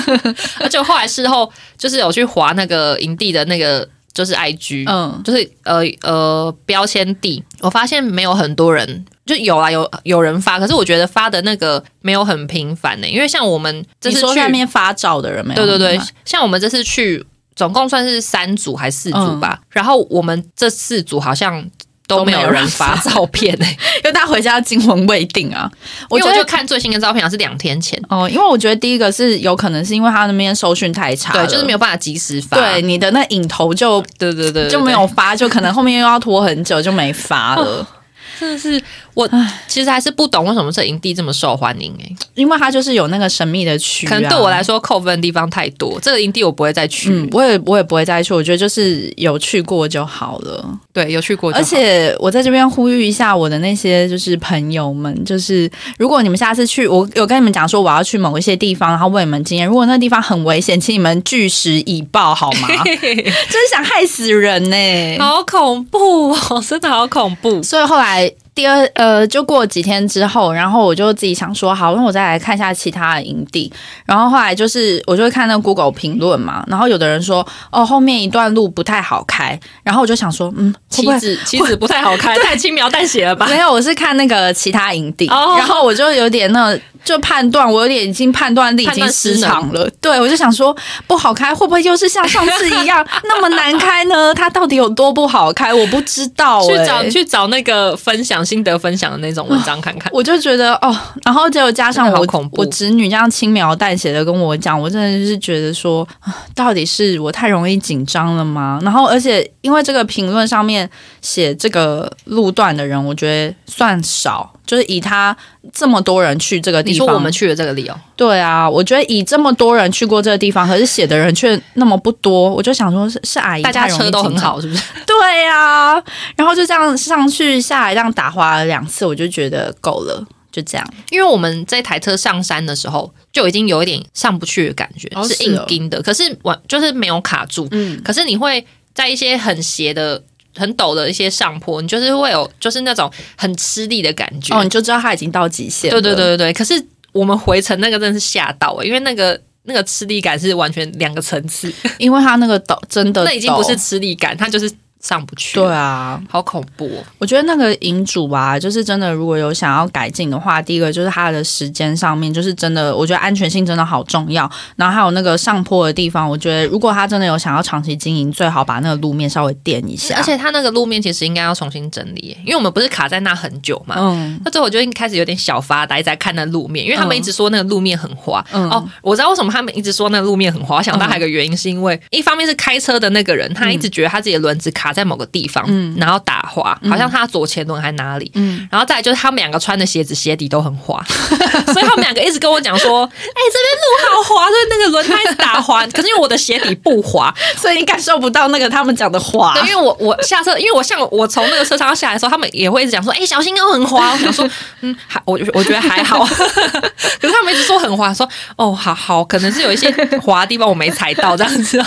(laughs) 而且后来事后就是有去划那个营地的那个就是 IG，嗯，就是呃呃标签地，我发现没有很多人，就有啊有有人发，可是我觉得发的那个没有很频繁呢、因为像我们这次去你说在那，边发照的人没有？对对对，像我们这次去总共算是三组还是四组吧，然后我们这四组好像。都没有人发照 (laughs) 片呢、因为大家回家惊魂未定啊。我因为我就觉得看最新的照片，好像是两天前，哦，因为我觉得第一个是有可能是因为他那边收讯太差对，就是没有办法及时发，对你的那影头就对对对对就没有发，就可能后面又要拖很久就没发了。(laughs) 真的是我其实还是不懂为什么这营地这么受欢迎哎、因为它就是有那个神秘的区、啊，可能对我来说扣分的地方太多，这个营地我不会再去。嗯，我也我也不会再去，我觉得就是有去过就好了。对，有去过就好，而且我在这边呼吁一下我的那些就是朋友们，就是如果你们下次去，我有跟你们讲说我要去某一些地方，然后问你们经验，如果那地方很危险，请你们据实以报好吗？(laughs) 真是想害死人呢、好恐怖哦，真的好恐怖。所以后来 but 第二呃，就过几天之后，然后我就自己想说，好，那我再来看一下其他的营地。然后后来就是我就会看那个 Google 评论嘛，然后有的人说，哦，后面一段路不太好开，然后我就想说，嗯，会妻不会？子妻子不太好开，(laughs) 太轻描淡写了吧？没有，我是看那个其他营地，哦然后我就有点那就判断，我有点已经判断力已经失常了。对，我就想说不好开，会不会又是像上次一样 (laughs) 那么难开呢？它到底有多不好开？我不知道、欸。去找去找那个分享心得分享的那种文章看看。(laughs) 我就觉得哦，然后结果加上我我侄女这样轻描淡写的跟我讲，我真的是觉得说，啊到底是我太容易紧张了吗？然后而且因为这个评论上面写这个路段的人，我觉得算少，就是以他这么多人去这个地方，你说我们去了这个理由，对啊，我觉得以这么多人去过这个地方，可是写的人却那么不多，我就想说是是阿姨大家车都很好，是不是？(laughs) 对呀、然后就这样上去下来，这样打滑了两次，我就觉得够了，就这样。因为我们这台车上山的时候就已经有一点上不去的感觉，是哦是哦硬钉的，可是我就是没有卡住。嗯，可是你会在一些很斜的、很陡的一些上坡，你就是会有就是那种很吃力的感觉。哦，你就知道它已经到极限了。对对对对对。可是我们回程那个真的是吓到、欸，因为那个那个吃力感是完全两个层次，因为它那个陡真的 (laughs) 那已经不是吃力感，它就是上不去。对，啊，好恐怖哦。我觉得那个营主啊，就是真的，如果有想要改进的话，第一个就是它的时间上面，就是真的，我觉得安全性真的好重要。然后还有那个上坡的地方，我觉得如果他真的有想要长期经营，最好把那个路面稍微垫一下。而且他那个路面其实应该要重新整理，因为我们不是卡在那很久嘛。嗯，那最后我就一开始有点小发呆，在看那路面，因为他们一直说那个路面很滑。嗯哦，我知道为什么他们一直说那个路面很滑。我想到还有一个原因，是因为一方面是开车的那个人，他一直觉得他自己的轮子卡在某个地方，然后打滑，好像他左前轮还哪里。嗯然后再来就是他们两个穿的鞋子鞋底都很滑，(laughs) 所以他们两个一直跟我讲说：(laughs) “哎、这边路好滑，所以那个轮胎打滑。(laughs) ”可是因为我的鞋底不滑，所以你感受不到那个他们讲的滑。对，因为我我下车，因为我像我从那个车上下来的时候，他们也会一直讲说，哎、小心哦，很滑。我想说，嗯，还我我觉得还好，可是他们一直说很滑，说哦，好好，可能是有一些滑的地方我没踩到这样子。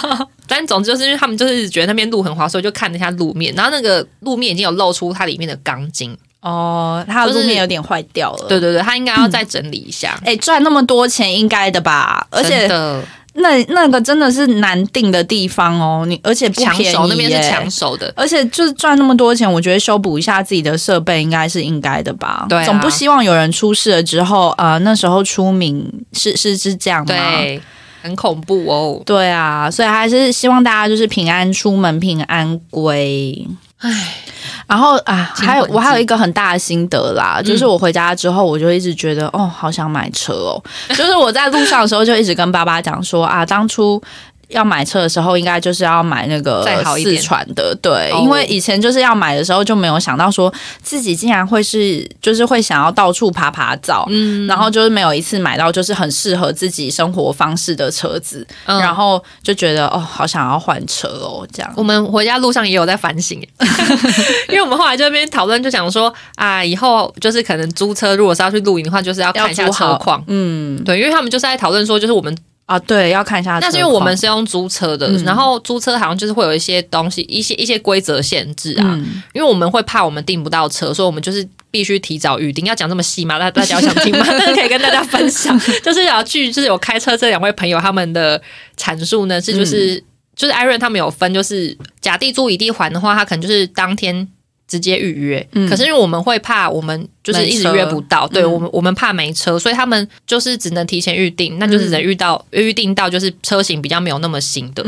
但总之就是因为他们就是觉得那边路很滑，所以就看了一下路面，然后那个路面已经有露出它里面的钢筋。哦，它的路面有点坏掉了。对对对，它应该要再整理一下。哎、赚那么多钱应该的吧？而且那那个真的是难定的地方哦，你而且不抢便宜手那边是抢手的，而且就是赚那么多钱，我觉得修补一下自己的设备应该是应该的吧？对啊总不希望有人出事了之后，呃，那时候出名是是是这样吗？对，很恐怖哦。对啊，所以还是希望大家就是平安出门，平安归。唉，然后啊，还有我还有一个很大的心得啦，就是我回家之后，我就一直觉得哦，好想买车哦。就是我在路上的时候，就一直跟爸爸讲说啊，当初。要买车的时候，应该就是要买那个四川的，对，哦。因为以前就是要买的时候就没有想到说自己竟然会是就是会想要到处爬爬照，嗯。然后就是没有一次买到就是很适合自己生活方式的车子，嗯。然后就觉得哦，好想要换车哦，这样。我们回家路上也有在反省，(laughs) 因为我们后来这边讨论，就想说啊，以后就是可能租车，如果是要去露营的话，就是要看一下车况。嗯。对，因为他们就是在讨论说，就是我们，啊，对，要看一下。那是因为我们是用租车的，嗯然后租车好像就是会有一些东西，一些一些规则限制啊，嗯因为我们会怕我们订不到车，所以我们就是必须提早预定。要讲这么细吗？大大家想听吗？但 (laughs) 是可以跟大家分享，(laughs) 就是要去就是有开车这两位朋友他们的阐述呢，是就是、就是艾瑞他们有分，就是甲地租乙地还的话，他可能就是当天。直接预约，嗯。可是因为我们会怕我们就是一直约不到，对嗯。我们我们怕没车，所以他们就是只能提前预定，那就是只能预到、预定到就是车型比较没有那么新的，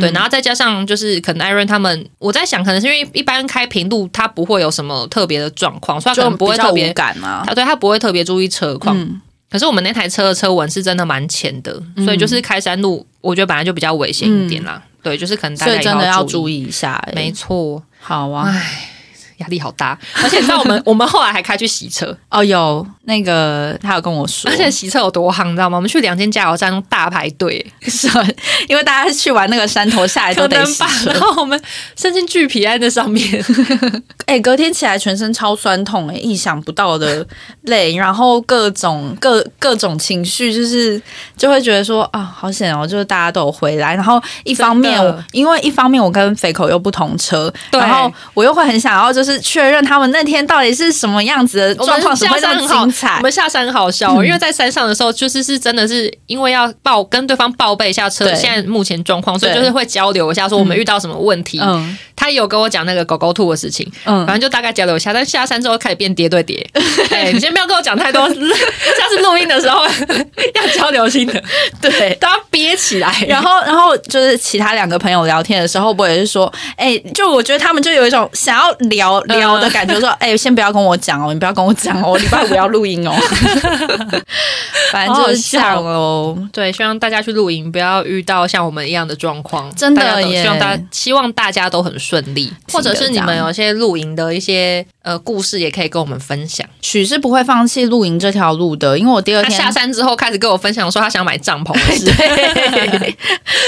对，然后再加上就是可能艾润他们，我在想，可能是因为一般开平路，他不会有什么特别的状况，所以他可就能不会特别无，感嘛。他对他不会特别注意车况。嗯。可是我们那台车的车纹是真的蛮浅的，所以就是开山路，我觉得本来就比较危险一点啦。对，就是可能大家所以真的要注注意一下、欸。没错，好啊。唉，压力好大。(laughs) 而且你知道我们我们后来还开去洗车，哦，有那个他有跟我说，而且洗车有多夯，你知道吗？我们去两间加油站大排队，是因为大家去玩那个山头下来都得洗吧。车然后我们伸进巨皮在那上面，(laughs) 哎、隔天起来全身超酸痛、哎，意想不到的累，然后各种各各种情绪，就是就会觉得说啊，好险哦，就是大家都有回来。然后一方面因为一方面我跟肥口又不同车，对然后我又会很想要就是确认他们那天到底是什么样子的状况，什么会那么下山很好精彩我。们下山很好笑、哦，因为在山上的时候，就是是真的是因为要报跟对方报备一下车现在目前状况，所以就是会交流一下，说我们遇到什么问题。嗯他有跟我讲那个狗狗吐的事情，嗯反，正就大概交流一下。但下山之后开始变叠对叠，(laughs) 哎，你先不要跟我讲太多，(laughs) 下次录音的时候 (laughs) 要交流心的，对。都要憋起来。然后，然后就是其他两个朋友聊天的时候，我也是说，哎、就我觉得他们就有一种想要聊聊的感觉，说，哎、先不要跟我讲哦，你不要跟我讲哦，我 (laughs) 礼拜五要录音哦。(laughs) 反正就是这样哦。对，希望大家去露营不要遇到像我们一样的状况，真的大家都耶希望大希望大家都很顺利，或者是你们有些露营的一些呃故事，也可以跟我们分享。许是不会放弃露营这条路的，因为我第二天他下山之后开始跟我分享说他想买帐篷的事，(laughs) 对，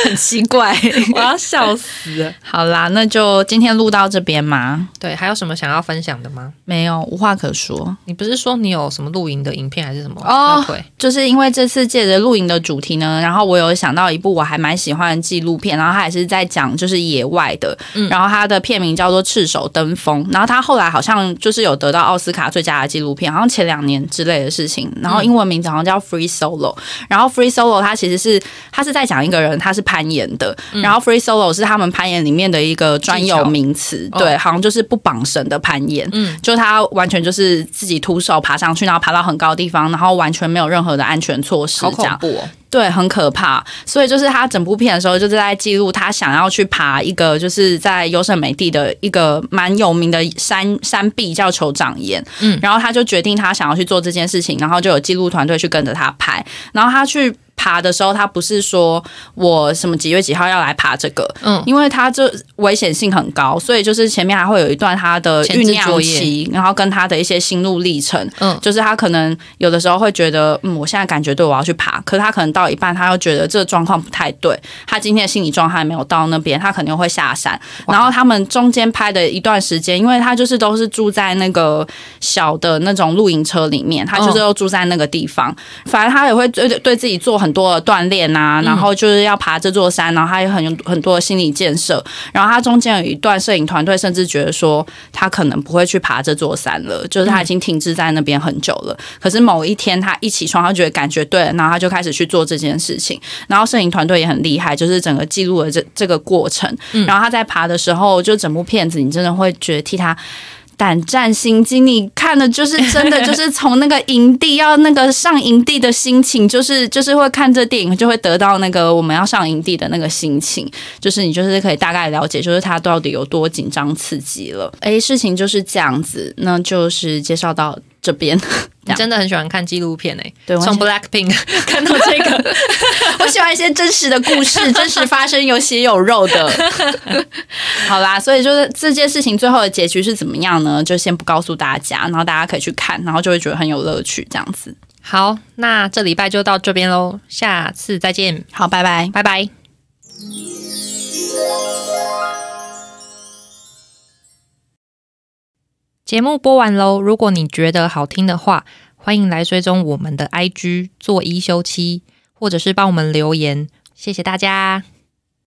很奇怪。我要笑死。好啦，那就今天录到这边嘛，对，还有什么想要分享的吗？没有无话可说。你不是说你有什么露营的影片还是什么？哦对，就是因为这次借着露营的主题呢，然后我有想到一部我还蛮喜欢的纪录片，然后它也是在讲就是野外的，嗯然后它的片名叫做《赤手登峰》，然后它后来好像就是有得到奥斯卡最佳的纪录片，好像前两年之类的事情，然后英文名字好像叫 Free Solo，然后 Free Solo 它其实是它是在讲一个人他是攀岩的，然后 Free Solo 是他们攀岩里面的一个专有名词，对，好像就是不绑绳的攀岩，嗯，就他完全就是自己徒手爬上去，然后爬到很高的地方，然后完全没有任何的安全措施，好恐怖哦。对，很可怕。所以就是他整部片的时候，就是在记录他想要去爬一个，就是在优胜美地的一个蛮有名的山山壁，叫酋长岩。嗯然后他就决定他想要去做这件事情，然后就有记录团队去跟着他拍，然后他去。爬的时候，他不是说我什么几月几号要来爬这个，嗯，因为他这危险性很高，所以就是前面还会有一段他的酝酿期，然后跟他的一些心路历程。嗯。就是他可能有的时候会觉得，嗯，我现在感觉对我要去爬，可是他可能到一半，他又觉得这个状况不太对，他今天的心理状态没有到那边，他肯定会下山。然后他们中间拍的一段时间，因为他就是都是住在那个小的那种露营车里面，他就是都住在那个地方，反正他也会对对自己做很多的锻炼啊，然后就是要爬这座山，然后他有很很多的心理建设。然后他中间有一段摄影团队甚至觉得说，他可能不会去爬这座山了，就是他已经停滞在那边很久了。可是某一天他一起床，他觉得感觉对了，然后他就开始去做这件事情。然后摄影团队也很厉害，就是整个记录了这这个过程。然后他在爬的时候，就整部片子你真的会觉得替他。胆战心惊，你看的就是真的，就是从那个营地要那个上营地的心情，就是就是会看这电影，就会得到那个我们要上营地的那个心情，就是你就是可以大概了解，就是他到底有多紧张刺激了。诶，事情就是这样子，那就是介绍到这边。(laughs) 你真的很喜欢看纪录片诶、对，从 Blackpink (laughs) 看到这个，(laughs) 我喜欢一些真实的故事，真实发生、有血有肉的。好啦，所以就是这件事情最后的结局是怎么样呢？就先不告诉大家，然后大家可以去看，然后就会觉得很有乐趣，这样子。好，那这礼拜就到这边喽，下次再见，好，拜拜。拜拜。节目播完喽，如果你觉得好听的话，欢迎来追踪我们的 IG 做一休七，或者是帮我们留言，谢谢大家。